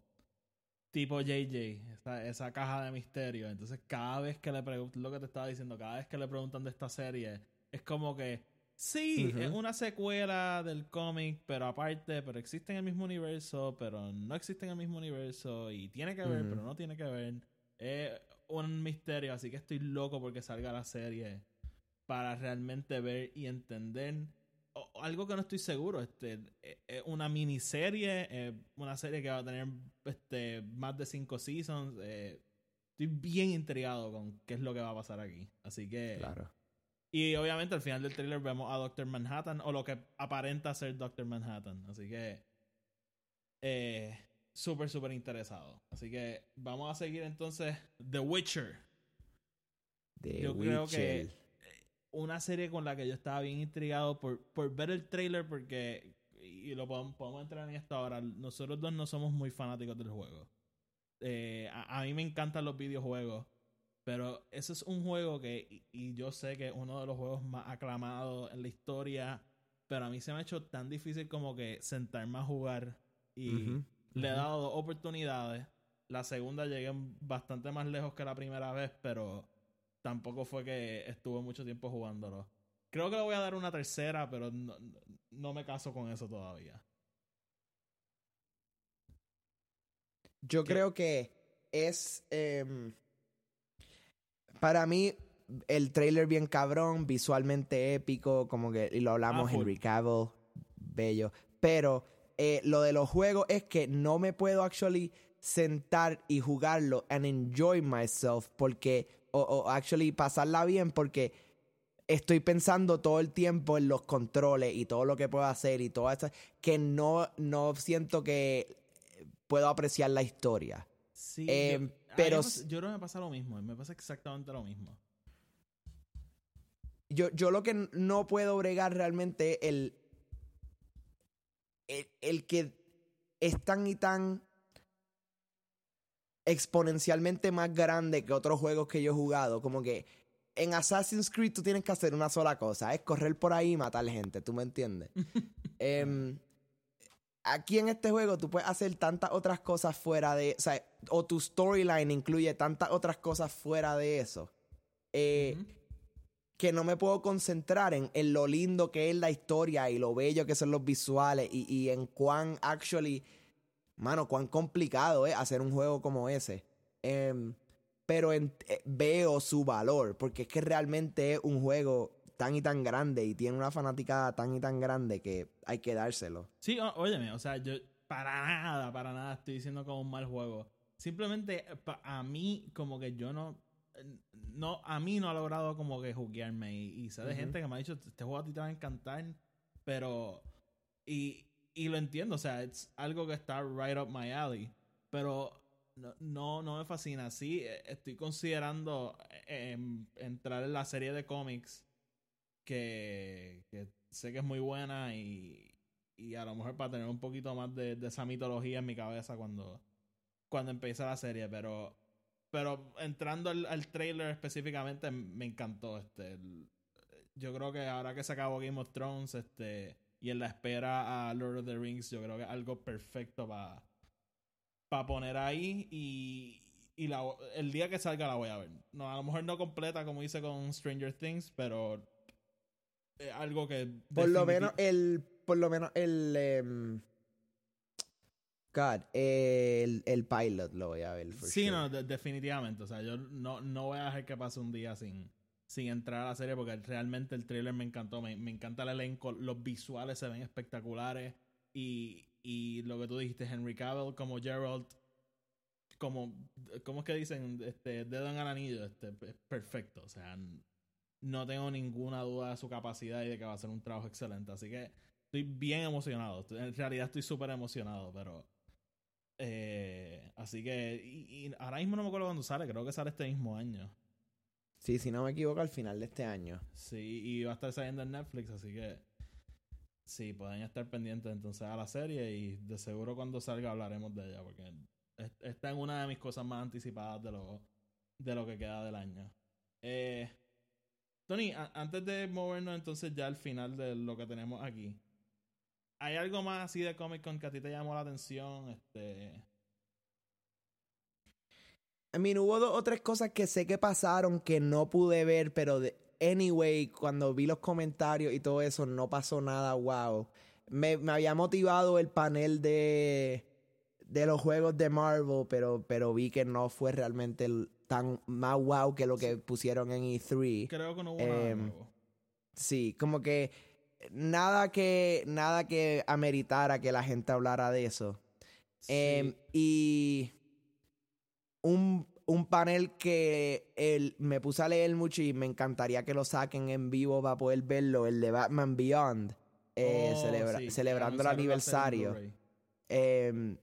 Tipo JJ. esa, esa caja de misterio. Entonces, cada vez que le preguntan, lo que te estaba diciendo, cada vez que le preguntan de esta serie, es como que, sí, es una secuela del cómic, pero aparte, pero existe en el mismo universo, pero no existe en el mismo universo, y tiene que ver, pero no tiene que ver. Es un misterio, así que estoy loco porque salga la serie para realmente ver y entender algo que no estoy seguro. Este, eh, eh, una miniserie, eh, una serie que va a tener este, más de cinco seasons. eh, estoy bien intrigado con qué es lo que va a pasar aquí. Así que. Claro. Y obviamente al final del trailer vemos a Doctor Manhattan o lo que aparenta ser Doctor Manhattan. Así que. Eh, súper, súper interesado. Así que vamos a seguir entonces The Witcher. The Yo creo que Witcher. Una serie con la que yo estaba bien intrigado por, por ver el trailer porque y lo podemos, podemos entrar en esto ahora nosotros dos no somos muy fanáticos del juego Eh, a, a mí me encantan los videojuegos pero ese es un juego que y, y yo sé que es uno de los juegos más aclamados en la historia pero a mí se me ha hecho tan difícil como que sentarme a jugar y le he dado dos oportunidades. La segunda llegué bastante más lejos que la primera vez, pero tampoco fue que estuve mucho tiempo jugándolo. Creo que le voy a dar una tercera, pero no, no me caso con eso todavía. Yo ¿Qué? creo que es. em, para mí, el trailer bien cabrón, visualmente épico, como que. Y lo hablamos, Ah. Henry Cavill, bello. Pero eh, lo de los juegos es que no me puedo actually sentar y jugarlo and enjoy myself porque. O, o actually pasarla bien porque estoy pensando todo el tiempo en los controles y todo lo que puedo hacer y todo eso, que no, no siento que puedo apreciar la historia. Sí, Eh, yo, pero yo creo que me pasa lo mismo. Me pasa exactamente lo mismo. Yo, yo lo que no puedo bregar realmente es el, el, el que es tan y tan exponencialmente más grande que otros juegos que yo he jugado. Como que en Assassin's Creed tú tienes que hacer una sola cosa, es correr por ahí y matar gente, ¿tú me entiendes? Em, aquí en este juego tú puedes hacer tantas otras cosas fuera de... O sea, o tu storyline incluye tantas otras cosas fuera de eso. Eh, que no me puedo concentrar en, en lo lindo que es la historia y lo bello que son los visuales y, y en cuán actually, mano, cuán complicado es hacer un juego como ese. Em, pero en- eh, veo su valor, porque es que realmente es un juego tan y tan grande y tiene una fanaticada tan y tan grande que hay que dárselo. Sí, ó- óyeme, o sea, yo para nada, para nada estoy diciendo como un mal juego. Simplemente eh, a mí como que yo no eh, no a mí no ha logrado como que juguearme y, y sé de Ujú. gente que me ha dicho este juego a ti te va a encantar, pero y, y lo entiendo, o sea, es algo que está right up my alley, pero no no, no me fascina. Sí, eh, estoy considerando eh, em, entrar en la serie de cómics que, que sé que es muy buena y, y a lo mejor para tener un poquito más de, de esa mitología en mi cabeza cuando, cuando empieza la serie, pero pero entrando al, al trailer específicamente me encantó este yo creo que ahora que se acabó Game of Thrones este y en la espera a Lord of the Rings yo creo que es algo perfecto para para poner ahí y y la, el día que salga la voy a ver. No, a lo mejor no completa como hice con Stranger Things, pero es algo que Por lo menos el, por lo menos el, em, God, el, el pilot lo voy a ver. Sí, sure. no, de- definitivamente. O sea, yo no, no voy a dejar que pase un día sin, sin entrar a la serie porque realmente el trailer me encantó. Me, me encanta el elenco. Los visuales se ven espectaculares. Y, y lo que tú dijiste, Henry Cavill como Gerald, como, ¿cómo es que dicen? Este, dedo en el anillo, este, es perfecto. O sea, no tengo ninguna duda de su capacidad y de que va a ser un trabajo excelente. Así que estoy bien emocionado. En realidad estoy súper emocionado, pero... Eh, así que, y ahora mismo no me acuerdo cuándo sale, creo que sale este mismo año. Sí, si no me equivoco, al final de este año. Sí, y va a estar saliendo en Netflix, así que sí, pueden estar pendientes entonces a la serie y de seguro cuando salga hablaremos de ella, porque es- está en una de mis cosas más anticipadas de lo, de lo que queda del año. Eh, Tony, antes de movernos entonces ya al final de lo que tenemos aquí, ¿hay algo más así de Comic Con que a ti te llamó la atención? Este, I mean, hubo dos o tres cosas que sé que pasaron que no pude ver, pero de, anyway, cuando vi los comentarios y todo eso, no pasó nada wow. Me, me había motivado el panel de, de los juegos de Marvel, pero, pero vi que no fue realmente tan más wow que lo que pusieron en E3. Creo que no hubo nada Em. Sí, como que nada que nada que ameritara que la gente hablara de eso. Em, Sí. y un, un panel que el, me puse a leer mucho y me encantaría que lo saquen en vivo para poder verlo, el de Batman Beyond, eh, Oh, celebra- sí, que celebrando el aniversario. Em,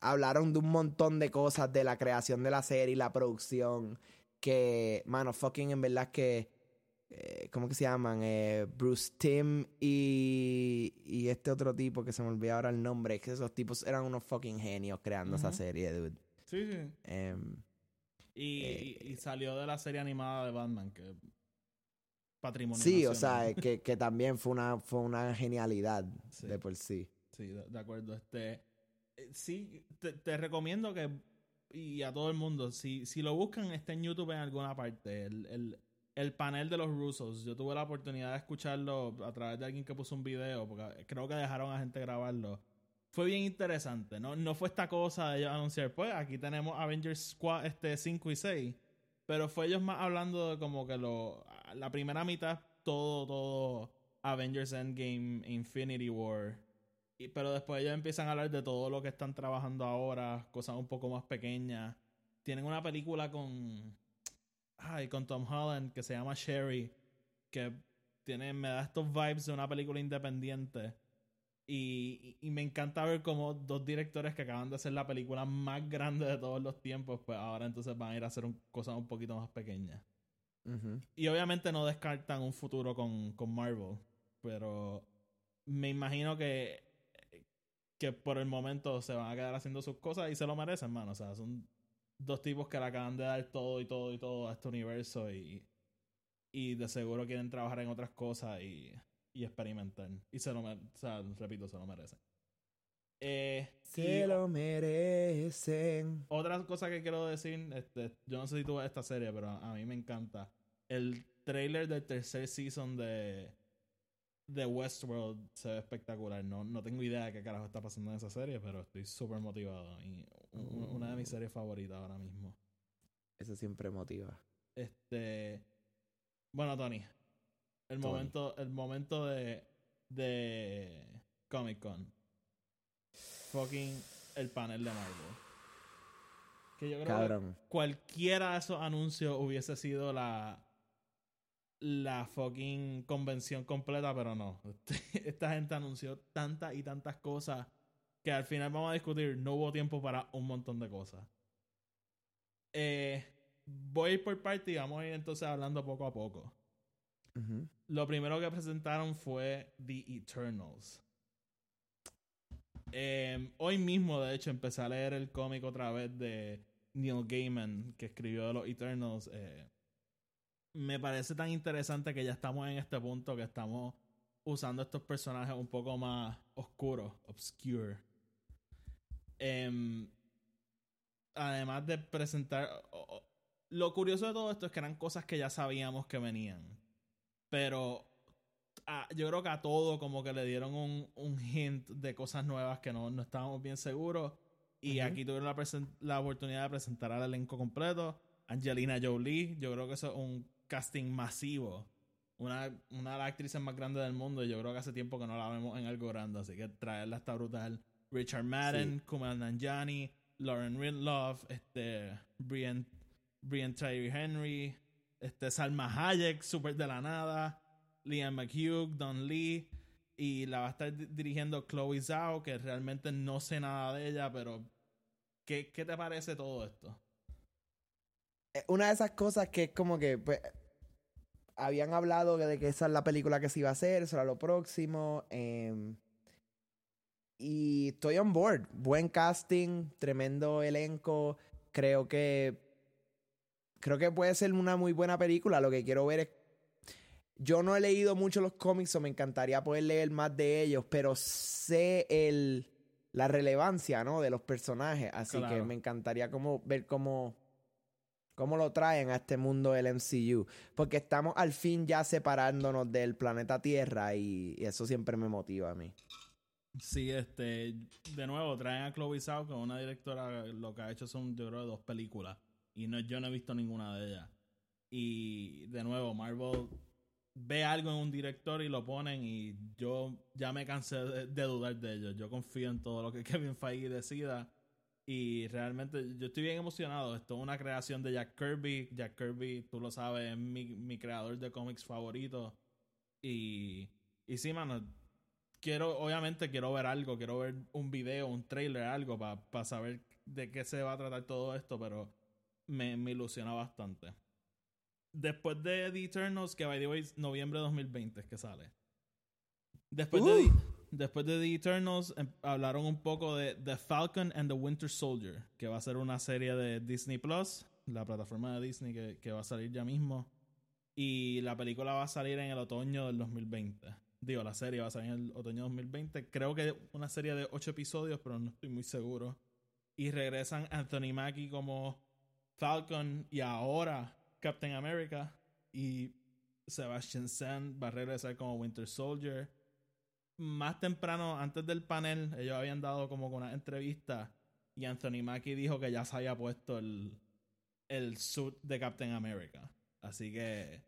hablaron de un montón de cosas de la creación de la serie y la producción. Que, mano, fucking en verdad que. eh, ¿Cómo que se llaman? Eh, Bruce Tim y, y este otro tipo que se me olvidó ahora el nombre. Es que esos tipos eran unos fucking genios creando esa serie, dude. Sí, sí. Em, Y, Eh, y- y salió de la serie animada de Batman, que patrimonio sí, o sea, que, que también fue una, fue una genialidad Sí. de por sí. Sí, de, de acuerdo. Este, eh, sí, te, te recomiendo que, y a todo el mundo, si, si lo buscan, está en YouTube en alguna parte. El, el, el panel de los Rusos. Yo tuve la oportunidad de escucharlo a través de alguien que puso un video, porque creo que dejaron a gente grabarlo. Fue bien interesante, ¿no? No fue esta cosa de ellos anunciar, pues aquí tenemos Avengers este 5 y 6. Pero fue ellos más hablando de como que lo, la primera mitad, todo, todo Avengers Endgame, Infinity War. Y, pero después ellos empiezan a hablar de todo lo que están trabajando ahora, cosas un poco más pequeñas. Tienen una película con. Ay, con Tom Holland que se llama Sherry. Que tiene, me da estos vibes de una película independiente. Y, y- me encanta ver como dos directores que acaban de hacer la película más grande de todos los tiempos, pues ahora entonces van a ir a hacer un- cosas un poquito más pequeñas. Y obviamente no descartan un futuro con, con Marvel. Pero me imagino que, que por el momento se van a quedar haciendo sus cosas y se lo merecen, mano. O sea, son dos tipos que le acaban de dar todo y todo y todo a este universo y, y de seguro quieren trabajar en otras cosas y, y experimentar. Y se lo merecen. O sea, repito, se lo merecen. Eh, Se lo merecen. otra cosa que quiero decir, este, yo no sé si tú ves esta serie, pero a, a mí me encanta. El trailer del tercer season de, de Westworld se ve espectacular. No, no tengo idea de qué carajo está pasando en esa serie, pero estoy súper motivado. Y una de mis series favoritas ahora mismo. Eso siempre motiva. Este. Bueno, Tony. El Tony. momento, el momento de, de Comic Con. Fucking el panel de Marvel. Que yo creo que cualquiera de esos anuncios hubiese sido la la fucking convención completa, pero no. Esta gente anunció tantas y tantas cosas que al final vamos a discutir. No hubo tiempo para un montón de cosas. Eh, voy a ir por parte y vamos a ir entonces hablando poco a poco. Lo primero que presentaron fue The Eternals. Eh, hoy mismo, de hecho, empecé a leer el cómic otra vez de Neil Gaiman, que escribió de los Eternals. Eh, me parece tan interesante que ya estamos en este punto que estamos usando estos personajes un poco más oscuros, obscure. Em, además de presentar... lo curioso de todo esto es que eran cosas que ya sabíamos que venían. Pero a- yo creo que a todo como que le dieron un, un hint de cosas nuevas que no, no estábamos bien seguros. Y Ujú. aquí tuvieron la, la oportunidad de presentar al elenco completo. Angelina Jolie, yo creo que eso es un casting masivo. Una, una de las actrices más grandes del mundo. Y yo creo que hace tiempo que no la vemos en algo grande. Así que traerla está brutal. Richard Madden, Kumail Nanjiani, Lauren Ridloff, este, Brian, Brian Tyree Henry, este, Salma Hayek, super de la nada, Liam McHugh, Don Lee, y la va a estar di- dirigiendo Chloe Zhao, que realmente no sé nada de ella, pero ¿qué, qué te parece todo esto? Eh, Una de esas cosas que es como que pues, habían hablado de que esa es la película que se iba a hacer, eso era lo próximo. em, y estoy on board. Buen casting, tremendo elenco. Creo que. Creo que puede ser una muy buena película. Lo que quiero ver es. Yo no he leído mucho los cómics o me encantaría poder leer más de ellos, pero sé el. la relevancia, ¿no? De los personajes. Así que me encantaría como ver cómo, cómo lo traen a este mundo del MCU. Porque estamos al fin ya separándonos del planeta Tierra y, y eso siempre me motiva a mí. Sí, este, de nuevo, traen a Chloe Zhao, que es una directora, lo que ha hecho son, yo creo, dos películas. Y no, yo no he visto ninguna de ellas. Y, de nuevo, Marvel ve algo en un director y lo ponen y yo ya me cansé de, de dudar de ellos. Yo confío en todo lo que Kevin Feige decida. Y realmente yo estoy bien emocionado. Esto es una creación de Jack Kirby. Jack Kirby, tú lo sabes, es mi, mi creador de cómics favorito. Y, y sí, mano, quiero, obviamente quiero ver algo, quiero ver un video, un trailer, algo para saber de qué se va a tratar todo esto, pero me, me ilusiona bastante. Después de The Eternals, que by the way, es noviembre de 2020 es que sale. Después, de, Uh. The- después de The Eternals, em- hablaron un poco de The Falcon and the Winter Soldier, que va a ser una serie de Disney Plus, la plataforma de Disney que, que va a salir ya mismo. Y la película va a salir en el otoño del 2020. Digo, la serie va a salir en el otoño 2020. Creo que una serie de ocho episodios, pero no estoy muy seguro. Y regresan Anthony Mackie como Falcon y ahora Captain America. Y Sebastian Stan va a regresar como Winter Soldier. Más temprano, antes del panel, ellos habían dado como una entrevista. Y Anthony Mackie dijo que ya se había puesto el, el suit de Captain America. Así que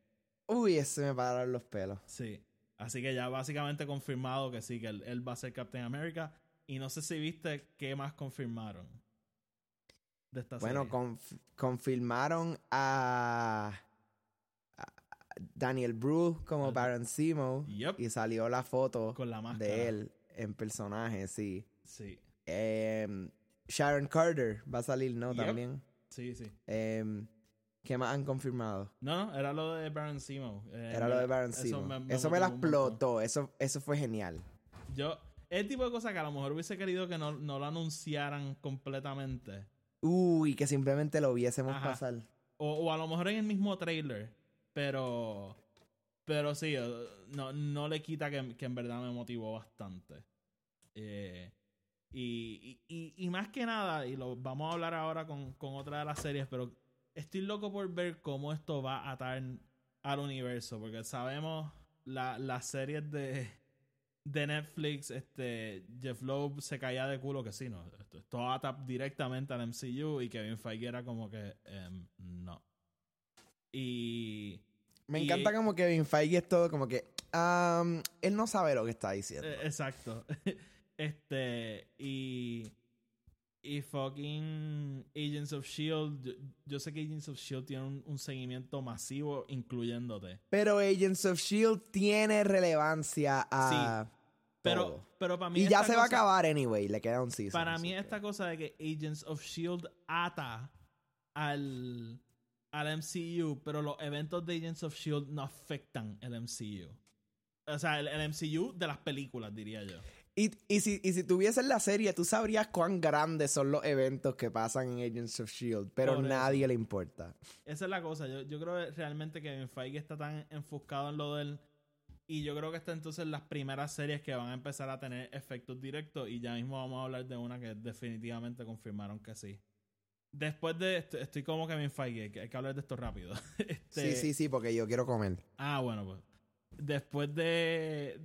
Uy, ese me pararon los pelos. Sí. Así que ya básicamente confirmado que sí, que él, él va a ser Captain America. Y no sé si viste qué más confirmaron de esta Bueno, serie. conf- confirmaron a, a Daniel Bruce como Baron Simo y salió la foto Con la de él en personaje, sí. Sí, Em, Sharon Carter va a salir, ¿no? Yep. También. sí, sí. Em, ¿Qué más han confirmado? No, no, era lo de Baron Simo. Eh, Era lo de Baron eso Simo. me- Eso me me, la un montón. explotó. Eso, eso fue genial. Yo, el tipo de cosa que a lo mejor hubiese querido que no, no lo anunciaran completamente. Uy, que simplemente lo viésemos Ajá. pasar. O, o a lo mejor en el mismo trailer. Pero. Pero sí, no, no le quita que, que en verdad me motivó bastante. Eh, y, y, y- y más que nada, y lo vamos a hablar ahora con, con otra de las series, pero estoy loco por ver cómo esto va a atar al universo. Porque sabemos la- las series de, de Netflix, este Jeff Loeb se caía de culo que sí, no. Esto, esto ata directamente al MCU y Kevin Feige era como que em, no. Y Me Y- encanta como Kevin Feige es todo como que... él no sabe lo que está diciendo. Eh, exacto. este, y. Y fucking Agents of Shield. Yo, yo sé que Agents of Shield tiene un, un seguimiento masivo, incluyéndote. Pero Agents of S.H.I.E.L.D. Tiene relevancia a... Pero, todo. pero para mí. Y ya se va a acabar anyway. Le queda un season. Para mí, que- esta cosa de que Agents of Shield ata al, al MCU, pero los eventos de Agents of Shield no afectan el MCU. O sea, el, el MCU de las películas, diría yo. Y, y, si, y si tuvieses la serie, tú sabrías cuán grandes son los eventos que pasan en Agents of S.H.I.E.L.D., pero Por eso. nadie le importa. Esa es la cosa. Yo, yo creo realmente que Feige está tan enfocado en lo del. Y yo creo que está entonces las primeras series que van a empezar a tener efectos directos. Y ya mismo vamos a hablar de una que definitivamente confirmaron que sí. Después de esto, estoy como Kevin Feige, que hay que hablar de esto rápido. Este- Sí, sí, sí, porque yo quiero comer. Ah, bueno, pues. Después de,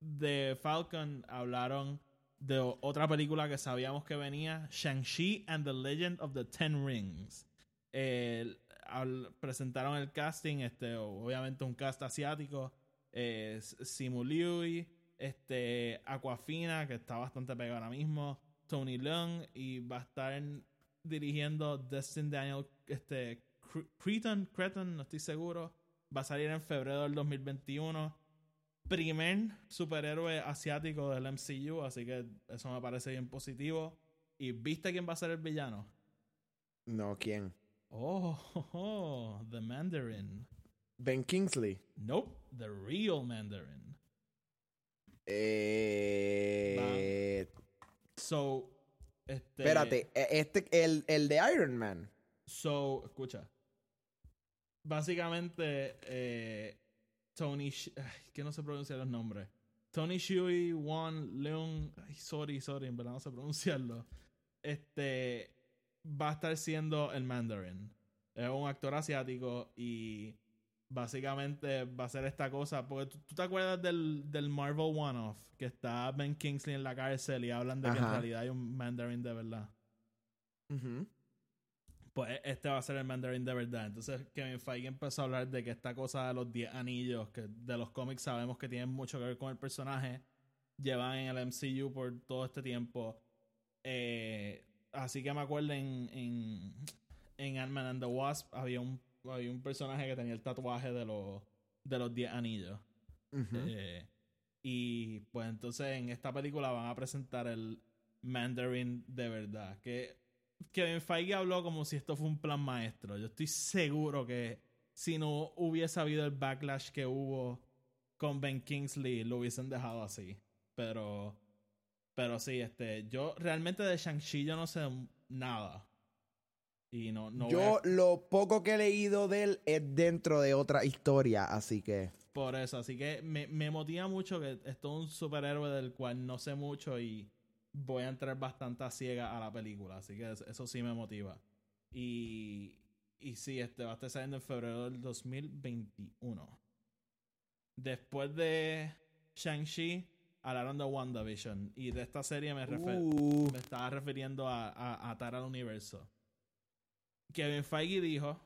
de Falcon hablaron de otra película que sabíamos que venía, Shang-Chi and the Legend of the Ten Rings. Al- presentaron el casting, este, obviamente un cast asiático, eh, Simu Liu, este, Aquafina, que está bastante pegado ahora mismo, Tony Leung, y va a estar dirigiendo Destin Daniel, este, Cre- Creton, Creton, no estoy seguro. Va a salir en febrero del 2021. Primer superhéroe asiático del MCU, así que eso me parece bien positivo. ¿Y viste quién va a ser el villano? No, ¿quién? Oh, The Mandarin. Ben Kingsley. Nope, the real Mandarin. Eh, So, este. espérate, e- este, el, el de Iron Man. So, escucha. Básicamente, eh, Tony. Ay, que no se pronuncian los nombres. Tony Shui Wan Leung, ay, sorry, sorry, en verdad no sé pronunciarlo. Este va a estar siendo el Mandarin. Es un actor asiático y básicamente va a ser esta cosa. Porque tú, tú te acuerdas del, del Marvel One-Off, que está Ben Kingsley en la cárcel y hablan de que en Ajá. realidad hay un Mandarin de verdad. Pues este va a ser el Mandarin de verdad. Entonces Kevin Feige empezó a hablar de que esta cosa de los 10 anillos, que de los cómics sabemos que tienen mucho que ver con el personaje, llevan en el MCU por todo este tiempo. Eh, así que me acuerdo en, en, en Ant-Man and the Wasp había un, había un personaje que tenía el tatuaje de los, de los 10 anillos. Eh, y pues entonces en esta película van a presentar el Mandarin de verdad. Que Kevin Feige habló como si esto fue un plan maestro. Yo estoy seguro que si no hubiese habido el backlash que hubo con Ben Kingsley, lo hubiesen dejado así. Pero, pero sí, este, yo realmente de Shang-Chi yo no sé nada. Y no, no voy Yo a- lo poco que he leído de él es dentro de otra historia, así que... Por eso, así que me, me motiva mucho que esto es un superhéroe del cual no sé mucho y voy a entrar bastante a ciega a la película, así que es- eso sí me motiva. Y, y sí, este va a estar saliendo en febrero del 2021. Después de Shang-Chi, hablaron de WandaVision y de esta serie me, refer- Uh, me estaba refiriendo a, a, a atar al universo. Kevin Feige dijo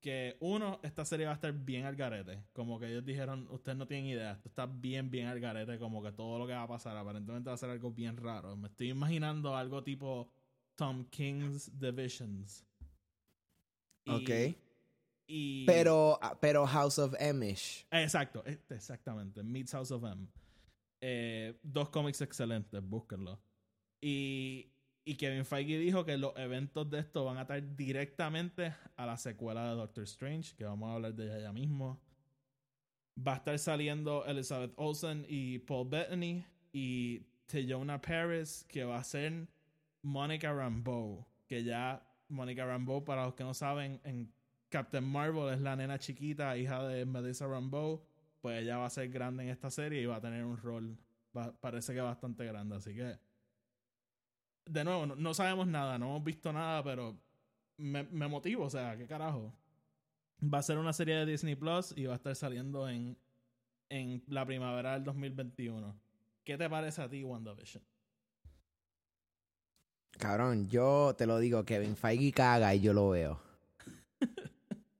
que uno, esta serie va a estar bien al garete. Como que ellos dijeron, ustedes no tienen idea, esto está bien, bien al garete, como que todo lo que va a pasar aparentemente va a ser algo bien raro. Me estoy imaginando algo tipo Tom King's Divisions. Y- ok. y- Pero, pero House of Emish. Exacto, este, exactamente. Meets House of M. Eh, dos cómics excelentes, búsquenlo. Y, y Kevin Feige dijo que los eventos de esto van a estar directamente a la secuela de Doctor Strange, que vamos a hablar de ella ya mismo. Va a estar saliendo Elizabeth Olsen y Paul Bettany y Teyona Paris, que va a ser Monica Rambeau, que ya Monica Rambeau, para los que no saben, en Captain Marvel es la nena chiquita, hija de Melissa Rambeau, pues ella va a ser grande en esta serie y va a tener un rol, parece que bastante grande, así que de nuevo, no, no sabemos nada, no hemos visto nada, pero me, me motivo, o sea, qué carajo. Va a ser una serie de Disney Plus y va a estar saliendo en, en la primavera del 2021. ¿Qué te parece a ti, WandaVision? Cabrón, yo te lo digo, Kevin Feige caga y yo lo veo.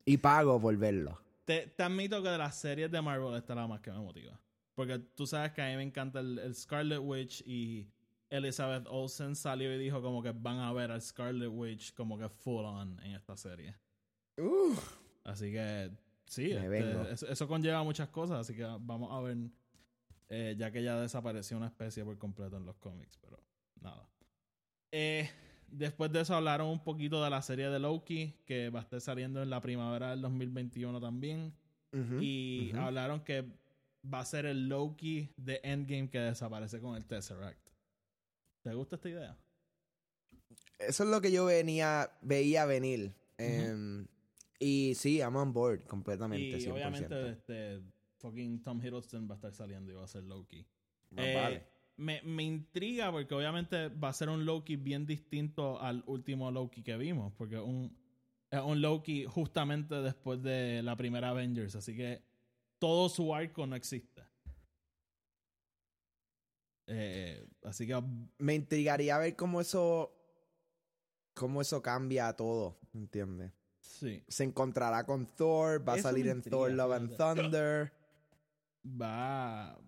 y pago por verlo. Te, te admito que de las series de Marvel esta es la más que me motiva. Porque tú sabes que a mí me encanta el, el Scarlet Witch y Elizabeth Olsen salió y dijo como que van a ver al Scarlet Witch como que full on en esta serie. Uh, Así que sí, este, eso, eso conlleva muchas cosas, así que vamos a ver, eh, ya que ya desapareció una especie por completo en los cómics, pero nada. Eh, después de eso hablaron un poquito de la serie de Loki, que va a estar saliendo en la primavera del 2021 también, y hablaron que va a ser el Loki de Endgame que desaparece con el Tesseract. ¿Te gusta esta idea? Eso es lo que yo venía, veía venir. Em, y sí, I'm on board completamente. Y 100%. obviamente este fucking Tom Hiddleston va a estar saliendo y va a ser Loki. Eh, vale. me, me intriga porque obviamente va a ser un Loki bien distinto al último Loki que vimos, porque un, es un Loki justamente después de la primera Avengers, así que todo su arco no existe. Eh, así que Me intrigaría ver cómo eso. Cómo eso cambia todo, ¿entiendes? sí, Se encontrará con Thor, va a salir en Thor Love and. Thunder. va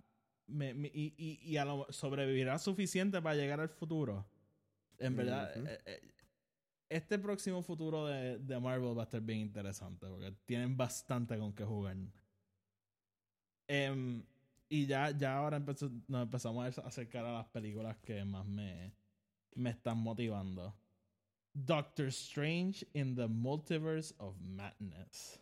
me- me- y, y, y a lo, sobrevivirá suficiente para llegar al futuro. En verdad, eh, eh, este próximo futuro de, de Marvel va a estar bien interesante porque tienen bastante con qué jugar. Em, y ya, ya ahora empezó- nos empezamos a acercar a las películas que más me, me están motivando. Doctor Strange in the Multiverse of Madness.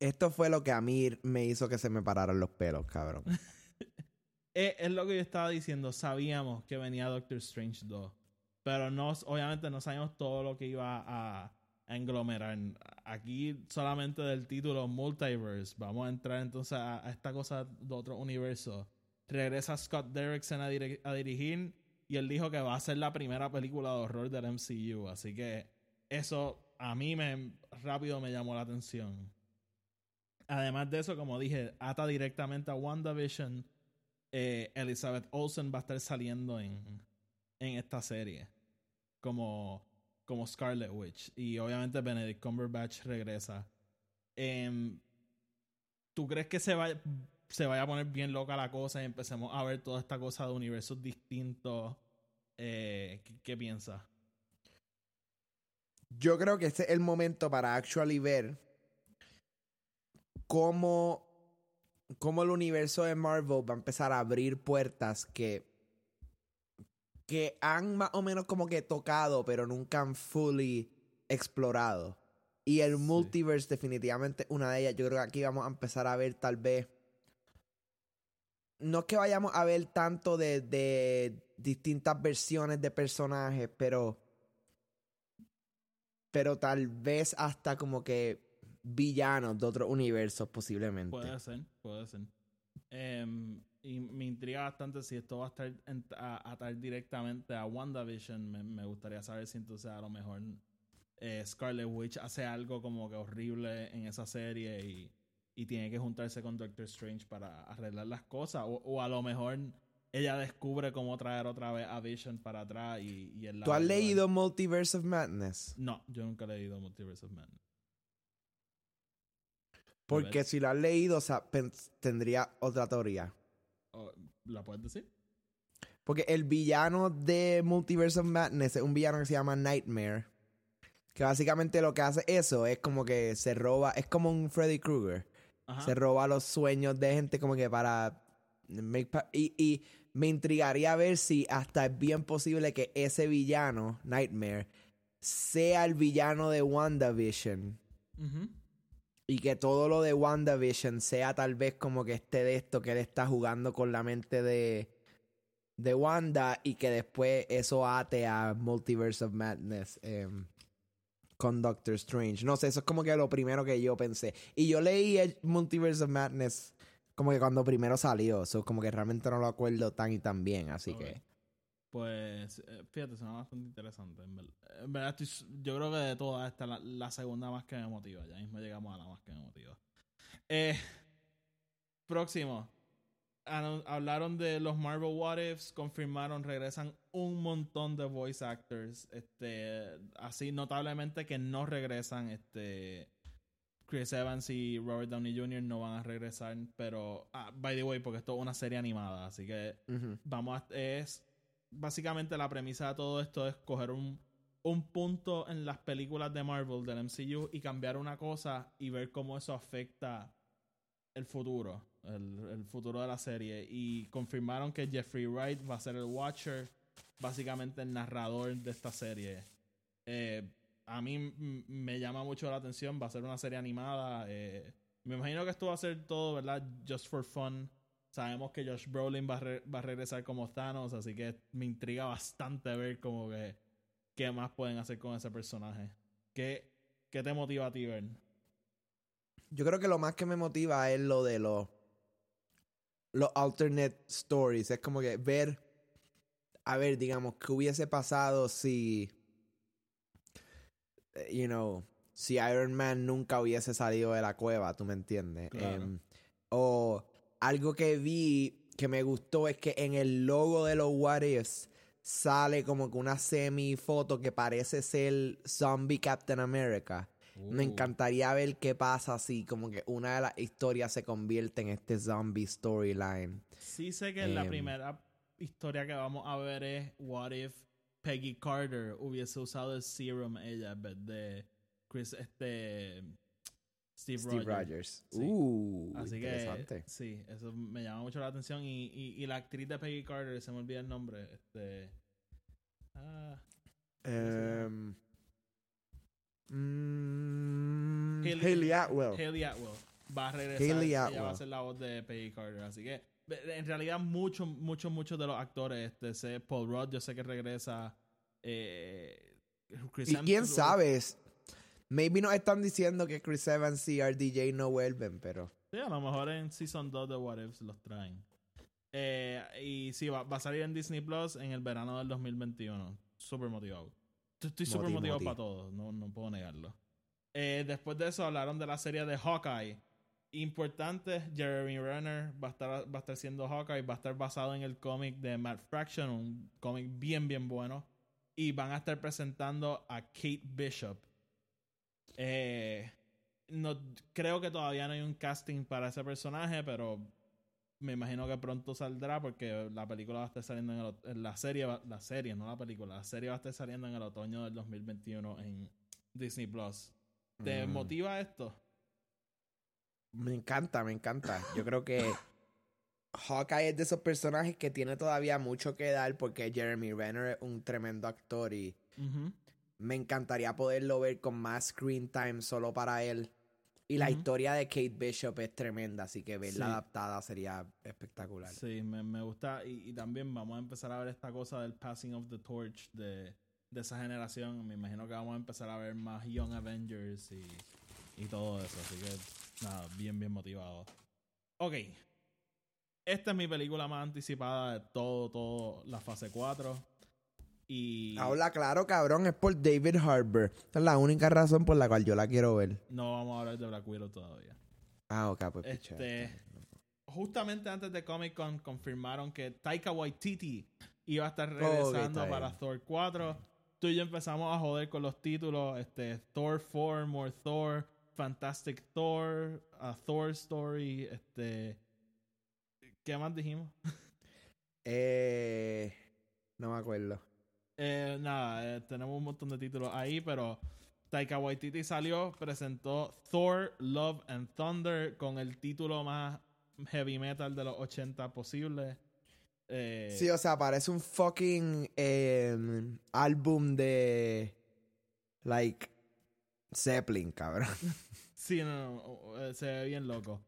Esto fue lo que a mí me hizo que se me pararan los pelos, cabrón. Es lo que yo estaba diciendo. Sabíamos que venía Doctor Strange 2. Pero no, obviamente no sabíamos todo lo que iba a englomerar. Aquí solamente del título Multiverse, vamos a entrar entonces a, a esta cosa de otro universo. Regresa Scott Derrickson a, dirigir y él dijo que va a ser la primera película de horror del MCU. Así que eso a mí me rápido me llamó la atención. Además de eso, como dije, ata directamente a WandaVision. Eh, Elizabeth Olsen va a estar saliendo en, en esta serie como, como Scarlet Witch. Y obviamente Benedict Cumberbatch regresa. Em, ¿Tú crees que se vaya, se vaya a poner bien loca la cosa y empecemos a ver toda esta cosa de universos distintos? Eh, ¿qué, qué piensas? Yo creo que este es el momento para actually ver cómo, cómo el universo de Marvel va a empezar a abrir puertas que, que han más o menos como que tocado, pero nunca han fully explorado. Y el Sí. multiverse definitivamente es una de ellas. Yo creo que aquí vamos a empezar a ver tal vez... No es que vayamos a ver tanto de, de distintas versiones de personajes, pero pero tal vez hasta como que villanos de otros universos posiblemente. Puede ser, puede ser. Em, y me intriga bastante si esto va a estar en- a, atar directamente a WandaVision. Me, me gustaría saber si entonces a lo mejor eh, Scarlet Witch hace algo como que horrible en esa serie y, y tiene que juntarse con Doctor Strange para arreglar las cosas. O, o a lo mejor ella descubre cómo traer otra vez a Vision para atrás y, y él ¿Tú has leído Multiverse of Madness? No, yo nunca he leído Multiverse of Madness. Porque si lo has leído, o sea, tendría otra teoría. Oh, ¿La puedes decir? Porque el villano de Multiverse of Madness es un villano que se llama Nightmare. Que básicamente lo que hace eso es como que se roba, es como un Freddy Krueger. Se roba los sueños de gente como que para... y, y me intrigaría ver si hasta es bien posible que ese villano, Nightmare, sea el villano de WandaVision. Ujú. Y que todo lo de WandaVision sea tal vez como que esté de esto, que él está jugando con la mente de, de Wanda y que después eso ate a Multiverse of Madness em, con Doctor Strange. No sé, eso es como que lo primero que yo pensé. Y yo leí el Multiverse of Madness como que cuando primero salió, eso como que realmente no lo acuerdo tan y tan bien, así que... Pues, eh, fíjate, suena bastante interesante. En verdad, En verdad estoy yo creo que de todas esta la, la segunda más que me motiva. Ya mismo llegamos a la más que me motiva. Eh, próximo. Hablaron de los Marvel What Ifs, confirmaron, regresan un montón de voice actors. Este, así notablemente que no regresan. Este, Chris Evans y Robert Downey Jr. no van a regresar. Pero, ah, by the way, porque esto es una serie animada, así que vamos a, es básicamente la premisa de todo esto es coger un, un punto en las películas de Marvel del MCU y cambiar una cosa y ver cómo eso afecta el futuro, el, futuro de la serie. Y confirmaron que Jeffrey Wright va a ser el Watcher, básicamente el narrador de esta serie. Eh, a mí me llama mucho la atención, va a ser una serie animada. eh, me imagino que esto va a ser todo, ¿verdad? Just for fun. Sabemos que Josh Brolin va a, re- va a regresar como Thanos, así que me intriga bastante ver como que qué más pueden hacer con ese personaje. ¿Qué, qué te motiva a ti ver? Yo creo que lo más que me motiva es lo de los los alternate stories. Es como que ver, a ver, digamos, qué hubiese pasado si, you know, si Iron Man nunca hubiese salido de la cueva, ¿tú me entiendes? Claro. Em, o algo que vi que me gustó es que en el logo de los What Ifs sale como que una semi foto que parece ser Zombie Captain America. Me encantaría ver qué pasa si como que una de las historias se convierte en este zombie storyline. Sí sé que la Em. primera historia que vamos a ver es What if Peggy Carter hubiese usado el serum ella en vez de Chris, este... Steve, Steve Rogers. Rogers. Sí. Uh, Así interesante. que sí, eso me llama mucho la atención. Y, y, y la actriz de Peggy Carter, se me olvida el nombre. Este. Ah, Em, mm, Hayley Atwell. Hayley Atwell va a regresar. Hayley Ella va Atwell. a ser la voz de Peggy Carter. Así que en realidad muchos, muchos, muchos de los actores, este, sé, Paul Rudd, yo sé que regresa. Eh, Chris y quién sabe, Maybe nos están diciendo que Chris Evans y RDJ no vuelven, pero. Sí, a lo mejor en Season 2 de What Ifs los traen. Eh, y sí, va, va a salir en Disney Plus en el verano del 2021. Súper motivado. Estoy súper Moti, motivado moti. para todo, no, no puedo negarlo. Eh, después de eso hablaron de la serie de Hawkeye. Importante, Jeremy Renner va a estar, va a estar siendo Hawkeye, va a estar basado en el cómic de Matt Fraction, un cómic bien, bien bueno. Y van a estar presentando a Kate Bishop. Eh, no, creo que todavía no hay un casting para ese personaje, pero me imagino que pronto saldrá porque la película va a estar saliendo en, el, en la serie, va- la serie, no la película, la serie va a estar saliendo en el otoño del 2021 en Disney Plus. ¿Te Mm. motiva esto? Me encanta, me encanta. Yo creo que Hawkeye es de esos personajes que tiene todavía mucho que dar porque Jeremy Renner es un tremendo actor y. me encantaría poderlo ver con más screen time solo para él. Y la historia de Kate Bishop es tremenda, así que verla Sí. adaptada sería espectacular. Sí, me, me gusta. Y, y también vamos a empezar a ver esta cosa del passing of the torch de, de esa generación. Me imagino que vamos a empezar a ver más Young Avengers y, y todo eso. Así que, nada, bien, bien motivado. Ok. Esta es mi película más anticipada de todo, todo la fase 4. Y Habla claro, cabrón, es por David Harbour. Esa es la única razón por la cual yo la quiero ver. no vamos a hablar de Black Widow todavía. Ah, ok, pues. Este, justamente antes de Comic Con confirmaron que Taika Waititi iba a estar regresando para. Thor 4. Tú y yo empezamos a joder con los títulos, este, Thor 4, More Thor, Fantastic Thor, a Thor Story, este, ¿qué más dijimos? Eh, no me acuerdo. Eh, nada, eh, tenemos un montón de títulos ahí, pero Taika Waititi salió, presentó Thor, Love and Thunder con el título más heavy metal de los 80 posible. Eh, Sí, o sea, parece un fucking eh, álbum de. Like. Zeppelin, cabrón. sí, no, no, eh, se ve bien loco.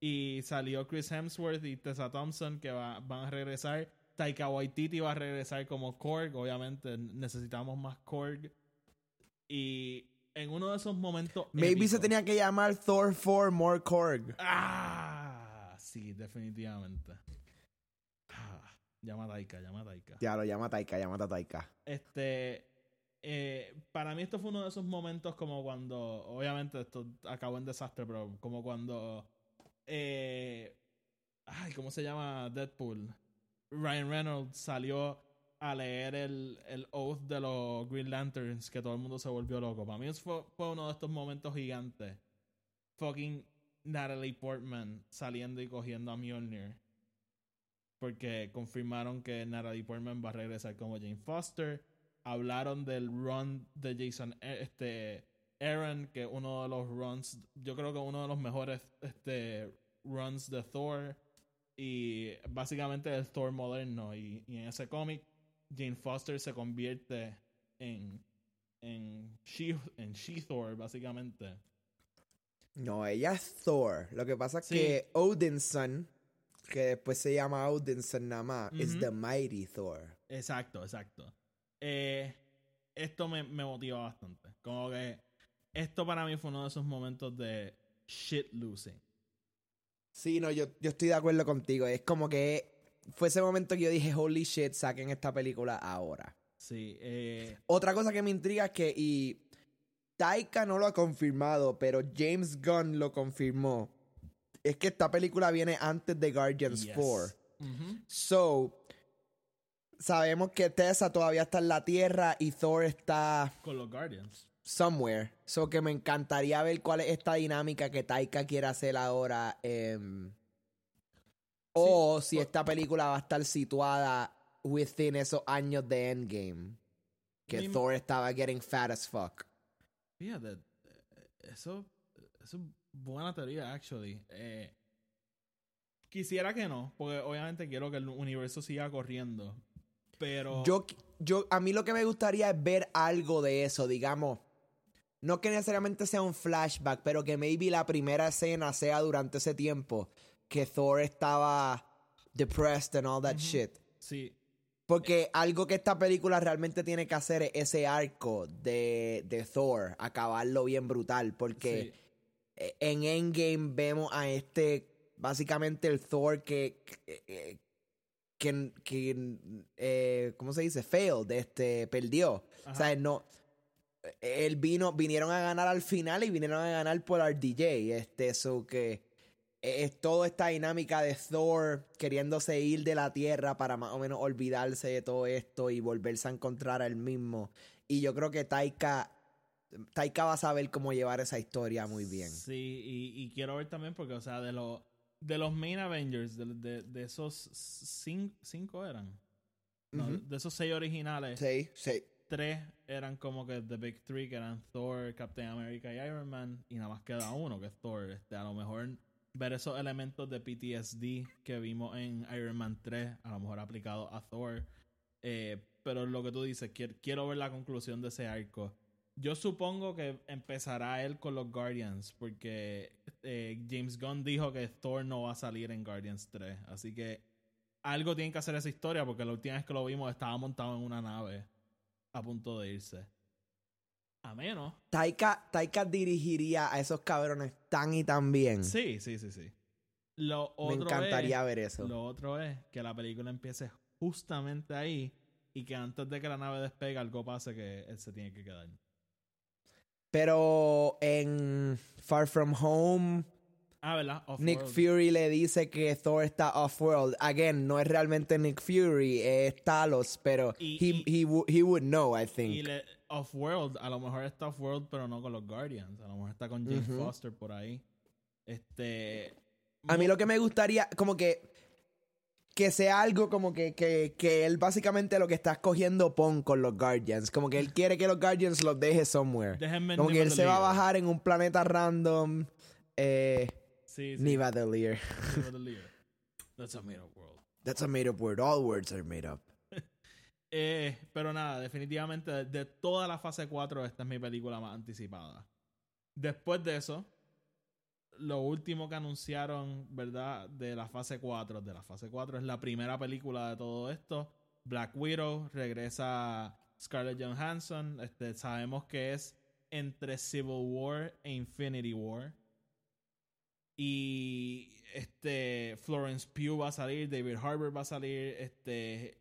Y salió Chris Hemsworth y Tessa Thompson que va- van a regresar. Taika Waititi va a regresar como Korg. Obviamente necesitamos más Korg. Y en uno de esos momentos. Maybe se tenía que llamar Thor 4 More Korg. Ah, sí, definitivamente. Ah, llama a Taika, llama a Taika. Ya lo llama Taika, llama a Taika. Este, eh, para mí esto fue uno de esos momentos como cuando, obviamente esto acabó en desastre, pero como cuando, eh, ay, ¿cómo se llama Deadpool? Ryan Reynolds salió a leer el, el oath de los Green Lanterns, que todo el mundo se volvió loco. Para mí fue, fue uno de estos momentos gigantes. Fucking Natalie Portman saliendo y cogiendo a Mjolnir. Porque confirmaron que Natalie Portman va a regresar como Jane Foster. Hablaron del run de Jason este, Aaron, que uno de los runs, yo creo que uno de los mejores este, runs de Thor. Y básicamente el Thor moderno. Y, y en ese cómic, Jane Foster se convierte en, en She, en She-Thor, básicamente. No, ella es Thor. Lo que pasa es Sí. que Odinson, que después se llama Odinson nada más, Ujú. the mighty Thor. Exacto, exacto. Eh, esto me, me motiva bastante. Como que esto para mí fue uno de esos momentos de shit losing. Sí, no, yo, yo estoy de acuerdo contigo. Es como que fue ese momento que yo dije, holy shit, saquen esta película ahora. Sí, eh, Otra cosa que me intriga es que, y Taika no lo ha confirmado, pero James Gunn lo confirmó, es que esta película viene antes de Guardians yes. 4. Ujú. So, sabemos que Tessa todavía está en la Tierra y Thor está Con los Guardians. Somewhere. So, que me encantaría ver cuál es esta dinámica que Taika quiere hacer ahora. em, o si esta película va a estar situada within esos años de Endgame. Que Thor estaba getting fat as fuck. Fíjate, eh, eso, eso es buena teoría, actually. Eh, quisiera que no, porque obviamente quiero que el universo siga corriendo. Pero. Yo, yo, a mí lo que me gustaría es ver algo de eso, digamos. No que necesariamente sea un flashback, pero que maybe la primera escena sea durante ese tiempo que Thor estaba depressed and all that shit. Sí. Porque algo que esta película realmente tiene que hacer es ese arco de, de Thor, acabarlo bien brutal. Porque eh, en Endgame vemos a este, básicamente el Thor que, que, que, que, eh, ¿cómo se dice? Failed, este, perdió. O sea, no, él vino, vinieron a ganar al final y vinieron a ganar por RDJ, este, eso que es toda esta dinámica de Thor queriéndose ir de la Tierra para más o menos olvidarse de todo esto y volverse a encontrar a él mismo. Y yo creo que Taika, Taika va a saber cómo llevar esa historia muy bien. Sí, y, y quiero ver también porque, o sea, de, los de los main Avengers, de, de, de esos cinco, cinco eran. No. De esos seis originales, Sí, sí. Tres eran como que The Big Three, que eran Thor, Captain America y Iron Man, y nada más queda uno, que es Thor. Este, a lo mejor ver esos elementos de PTSD que vimos en Iron Man 3, a lo mejor aplicado a Thor. Eh, pero lo que tú dices, quiero, quiero ver la conclusión de ese arco. Yo supongo que empezará él con los Guardians, porque eh, James Gunn dijo que Thor no va a salir en Guardians 3. Así que algo tiene que hacer esa historia, porque la última vez que lo vimos estaba montado en una nave a punto de irse. A menos. Taika, Taika dirigiría a esos cabrones tan y tan bien. Sí, sí, sí, sí. Lo Me otro encantaría es, ver eso. Lo otro es que la película empiece justamente ahí y que antes de que la nave despegue algo pase que él se tiene que quedar. Pero en Far From Home, Ah, ¿verdad? Nick. Fury le dice que Thor está off-world. Again, no es realmente Nick Fury, es Talos, pero Y- he, y- he, he would know, I think. Y le, Off-World, a lo mejor está Off-World, pero no con los Guardians. A lo mejor está con Ujú. Foster por ahí. Este. A mí lo que me gustaría, como que que sea algo como que, que, que él básicamente lo que está escogiendo pon con los Guardians. Como que él quiere que los Guardians los deje somewhere. Déjenme Como que él se va a bajar en un planeta random. Eh, Sí, sí. Nivadelir. Nivadelir. That's a made up world. That's a made up word. All words are made up. Eh, pero nada, definitivamente de, de toda la fase 4, esta es mi película más anticipada. Después de eso, lo último que anunciaron, ¿verdad? De la fase 4, de la fase 4 es la primera película de todo esto. Black Widow, regresa Scarlett Johansson. Este, sabemos que es entre Civil War e Infinity War. Y este Florence Pugh va a salir, David Harbour va a salir, este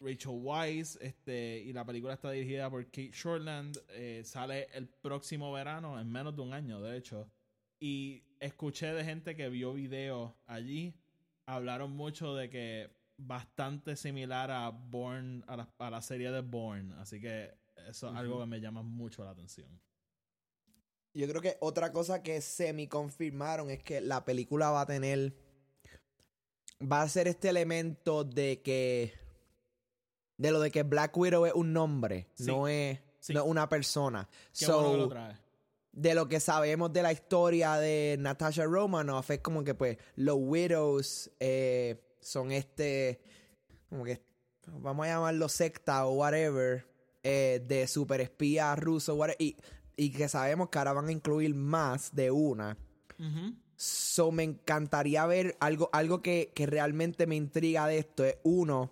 Rachel Weisz, este, y la película está dirigida por Kate Shortland. eh, sale el próximo verano, en menos de un año, de hecho. Y escuché de gente que vio videos allí. Hablaron mucho de que bastante similar a Born, a la, a la serie de Born. Así que eso es algo que me llama mucho la atención. Yo creo que otra cosa que semi confirmaron es que la película va a tener. Va a ser este elemento de que. De lo de que Black Widow es un nombre, Sí. no, es, Sí. no es una persona. Qué So, bueno que lo trae. de lo que sabemos de la historia de Natasha Romanoff es como que pues los widows eh, son este como que vamos a llamarlo secta o whatever eh, de superespías rusos whatever, y, y que sabemos que ahora van a incluir más de una so me encantaría ver algo algo que, que realmente me intriga de esto es uno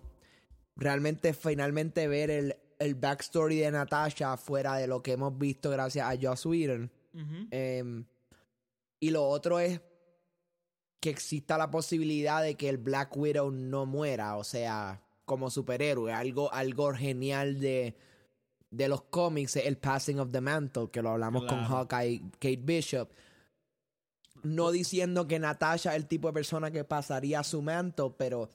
realmente finalmente ver el, el backstory de Natasha fuera de lo que hemos visto gracias a Joss Whedon. Em, y lo otro es que exista la posibilidad de que el Black Widow no muera, o sea, como superhéroe. Algo, algo genial de, de los cómics es el Passing of the Mantle, que lo hablamos con. Hawkeye, Kate Bishop. No diciendo que Natasha es el tipo de persona que pasaría su manto, pero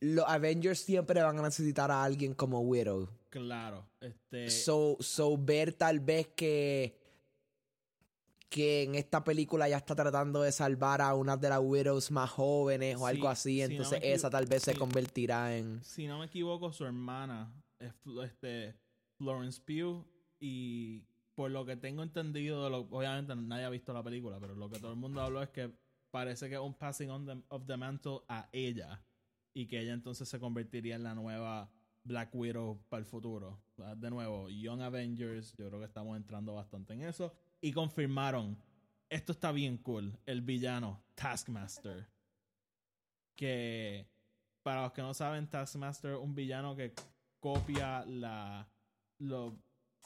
los Avengers siempre van a necesitar a alguien como Widow. Claro. Este. So, so ver tal vez que que en esta película ya está tratando de salvar a una de las widows más jóvenes o Sí, algo así, si entonces esa tal vez se convertirá en si no me equivoco, su hermana este, Florence Pugh. Y por lo que tengo entendido, lo- obviamente nadie ha visto la película, pero lo que todo el mundo habló es que parece que es un passing on the- of the mantle a ella. Y que ella entonces se convertiría en la nueva Black Widow para el futuro. De nuevo, Young Avengers, yo creo que estamos entrando bastante en eso. Y confirmaron, esto está bien cool, el villano Taskmaster. Que para los que no saben, Taskmaster un villano que copia la, los,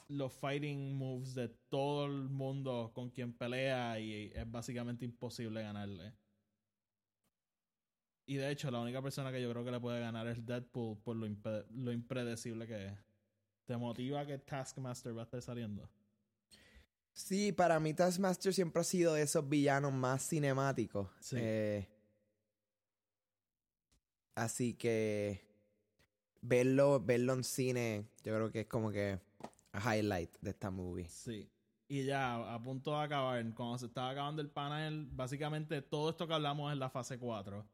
los fighting moves de todo el mundo con quien pelea y es básicamente imposible ganarle. Y de hecho, la única persona que yo creo que le puede ganar es Deadpool por lo, impe- lo impredecible que es. ¿Te motiva que Taskmaster va a estar saliendo? Sí, para mí Taskmaster siempre ha sido de esos villanos más cinemáticos. Sí. Eh, así que verlo, verlo en cine, yo creo que es como que highlight de esta movie. Sí. Y ya, a punto de acabar, cuando se estaba acabando el panel, básicamente todo esto que hablamos es la fase 4.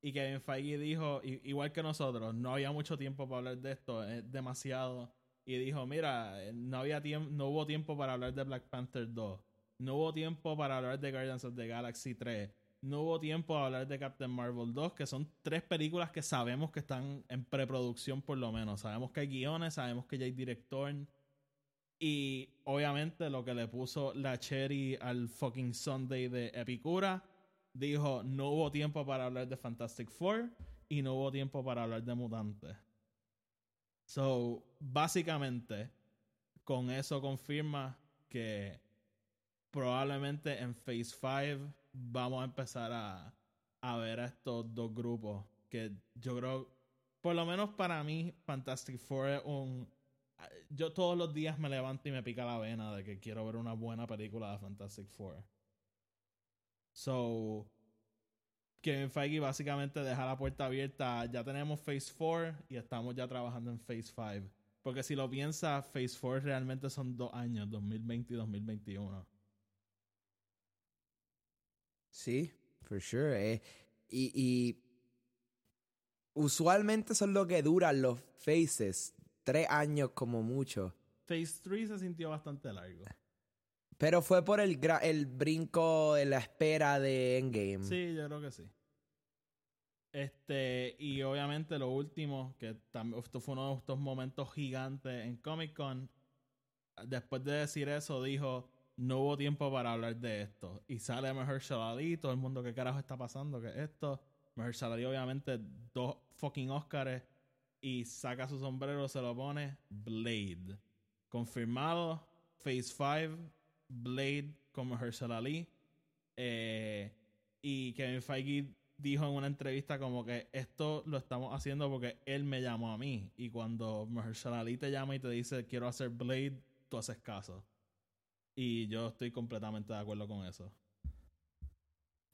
Y Kevin Feige dijo, igual que nosotros, no había mucho tiempo para hablar de esto, es demasiado. Y dijo, mira, eh, no había no hubo tiempo para hablar de Black Panther 2. No hubo tiempo para hablar de Guardians of the Galaxy 3. No hubo tiempo para hablar de Captain Marvel 2, que son tres películas que sabemos que están en preproducción por lo menos. Sabemos que hay guiones, sabemos que ya hay director. Y obviamente lo que le puso la cherry al fucking Sunday de Epicura, dijo, no hubo tiempo para hablar de Fantastic Four y no hubo tiempo para hablar de Mutantes. So, básicamente, con eso confirma que probablemente en Phase 5 vamos a empezar a, a ver a estos dos grupos que yo creo, por lo menos para mí, Fantastic Four es un... Yo todos los días me levanto y me pica la vena de que quiero ver una buena película de Fantastic Four. So, Kevin Feige básicamente deja la puerta abierta. Ya tenemos Phase 4 y estamos ya trabajando en Phase 5. Porque si lo piensa, Phase 4 realmente son dos años, 2020 y 2021. Sí, for sure. eh. Y, y usualmente son lo que duran los faces. Tres años como mucho. Phase 3 se sintió bastante largo. Pero fue por el, gra- el brinco de la espera de Endgame. Sí, yo creo que sí. Este, y obviamente lo último, que también esto fue uno de estos momentos gigantes en Comic Con. Después de decir eso, dijo: No hubo tiempo para hablar de esto. Y sale Mahershala Ali, todo el mundo, ¿qué carajo está pasando? ¿Qué es esto? Mahershala Ali, obviamente, dos fucking Oscars. Y saca su sombrero, se lo pone Blade. Confirmado, Phase 5, Blade con Mahershala Ali. Eh, y Kevin Feige dijo en una entrevista como que esto lo estamos haciendo porque él me llamó a mí. Y cuando Mahershala Ali te llama y te dice quiero hacer Blade, tú haces caso. Y yo estoy completamente de acuerdo con eso.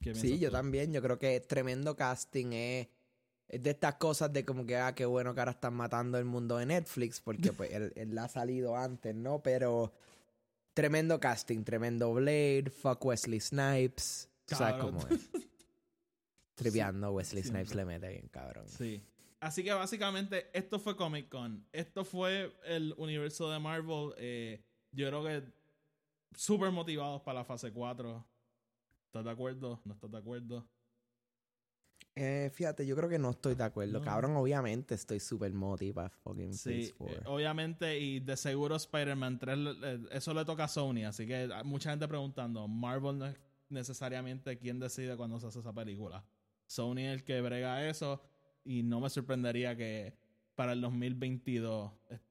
¿Qué Sí, yo tú? también. Yo creo que tremendo casting es, es de estas cosas de como que, ah, qué bueno que ahora están matando el mundo de Netflix, porque pues él, él ha salido antes, ¿no? Pero tremendo casting, tremendo Blade, fuck Wesley Snipes. Tú ¿Sabes Cabrón. cómo es? Triviando, Wesley Siempre. Snipes le mete bien, cabrón. Sí. Así que básicamente esto fue Comic Con. Esto fue el universo de Marvel. eh, yo creo que súper motivados para la fase 4. ¿Estás de acuerdo? ¿No estás de acuerdo? Eh, fíjate, yo creo que no estoy de acuerdo. No. Cabrón, obviamente estoy súper motivado fucking Sí, eh, obviamente, y de seguro Spider-Man 3, eh, eso le toca a Sony, así que mucha gente preguntando, Marvel no es necesariamente quien decide cuando se hace esa película. Sony es el que brega eso, y no me sorprendería que para el 2022 est-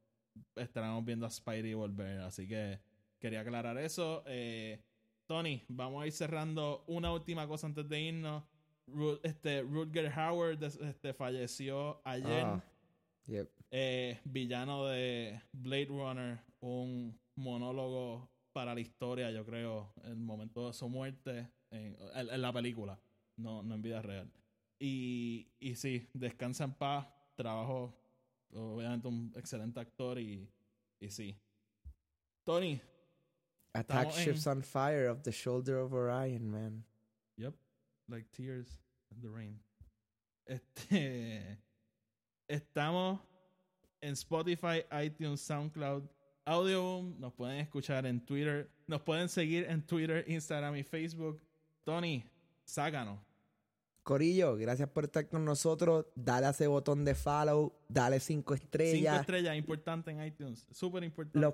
estaremos viendo a Spidey volver, así que quería aclarar eso. Eh, Tony, vamos a ir cerrando una última cosa antes de irnos. Ru- este, Rutger Howard este, falleció ayer. Ah, yep. Eh, villano de Blade Runner, un monólogo para la historia, yo creo, el momento de su muerte en, en- en la película, no, no en vida real. Y, y sí, descansa en paz, trabajo, obviamente un excelente actor y, y sí. Tony, Attack Estamos en- ships on fire of the shoulder of Orion, man. Yep. Like tears in the rain. Este. Estamos en Spotify, iTunes, SoundCloud, Audioboom. Nos pueden escuchar en Twitter. Nos pueden seguir en Twitter, Instagram y Facebook. Tony, sácanos. Corillo, gracias por estar con nosotros. Dale a ese botón de follow, dale cinco Cinco estrellas. estrellas, importante en iTunes. Súper importante. Los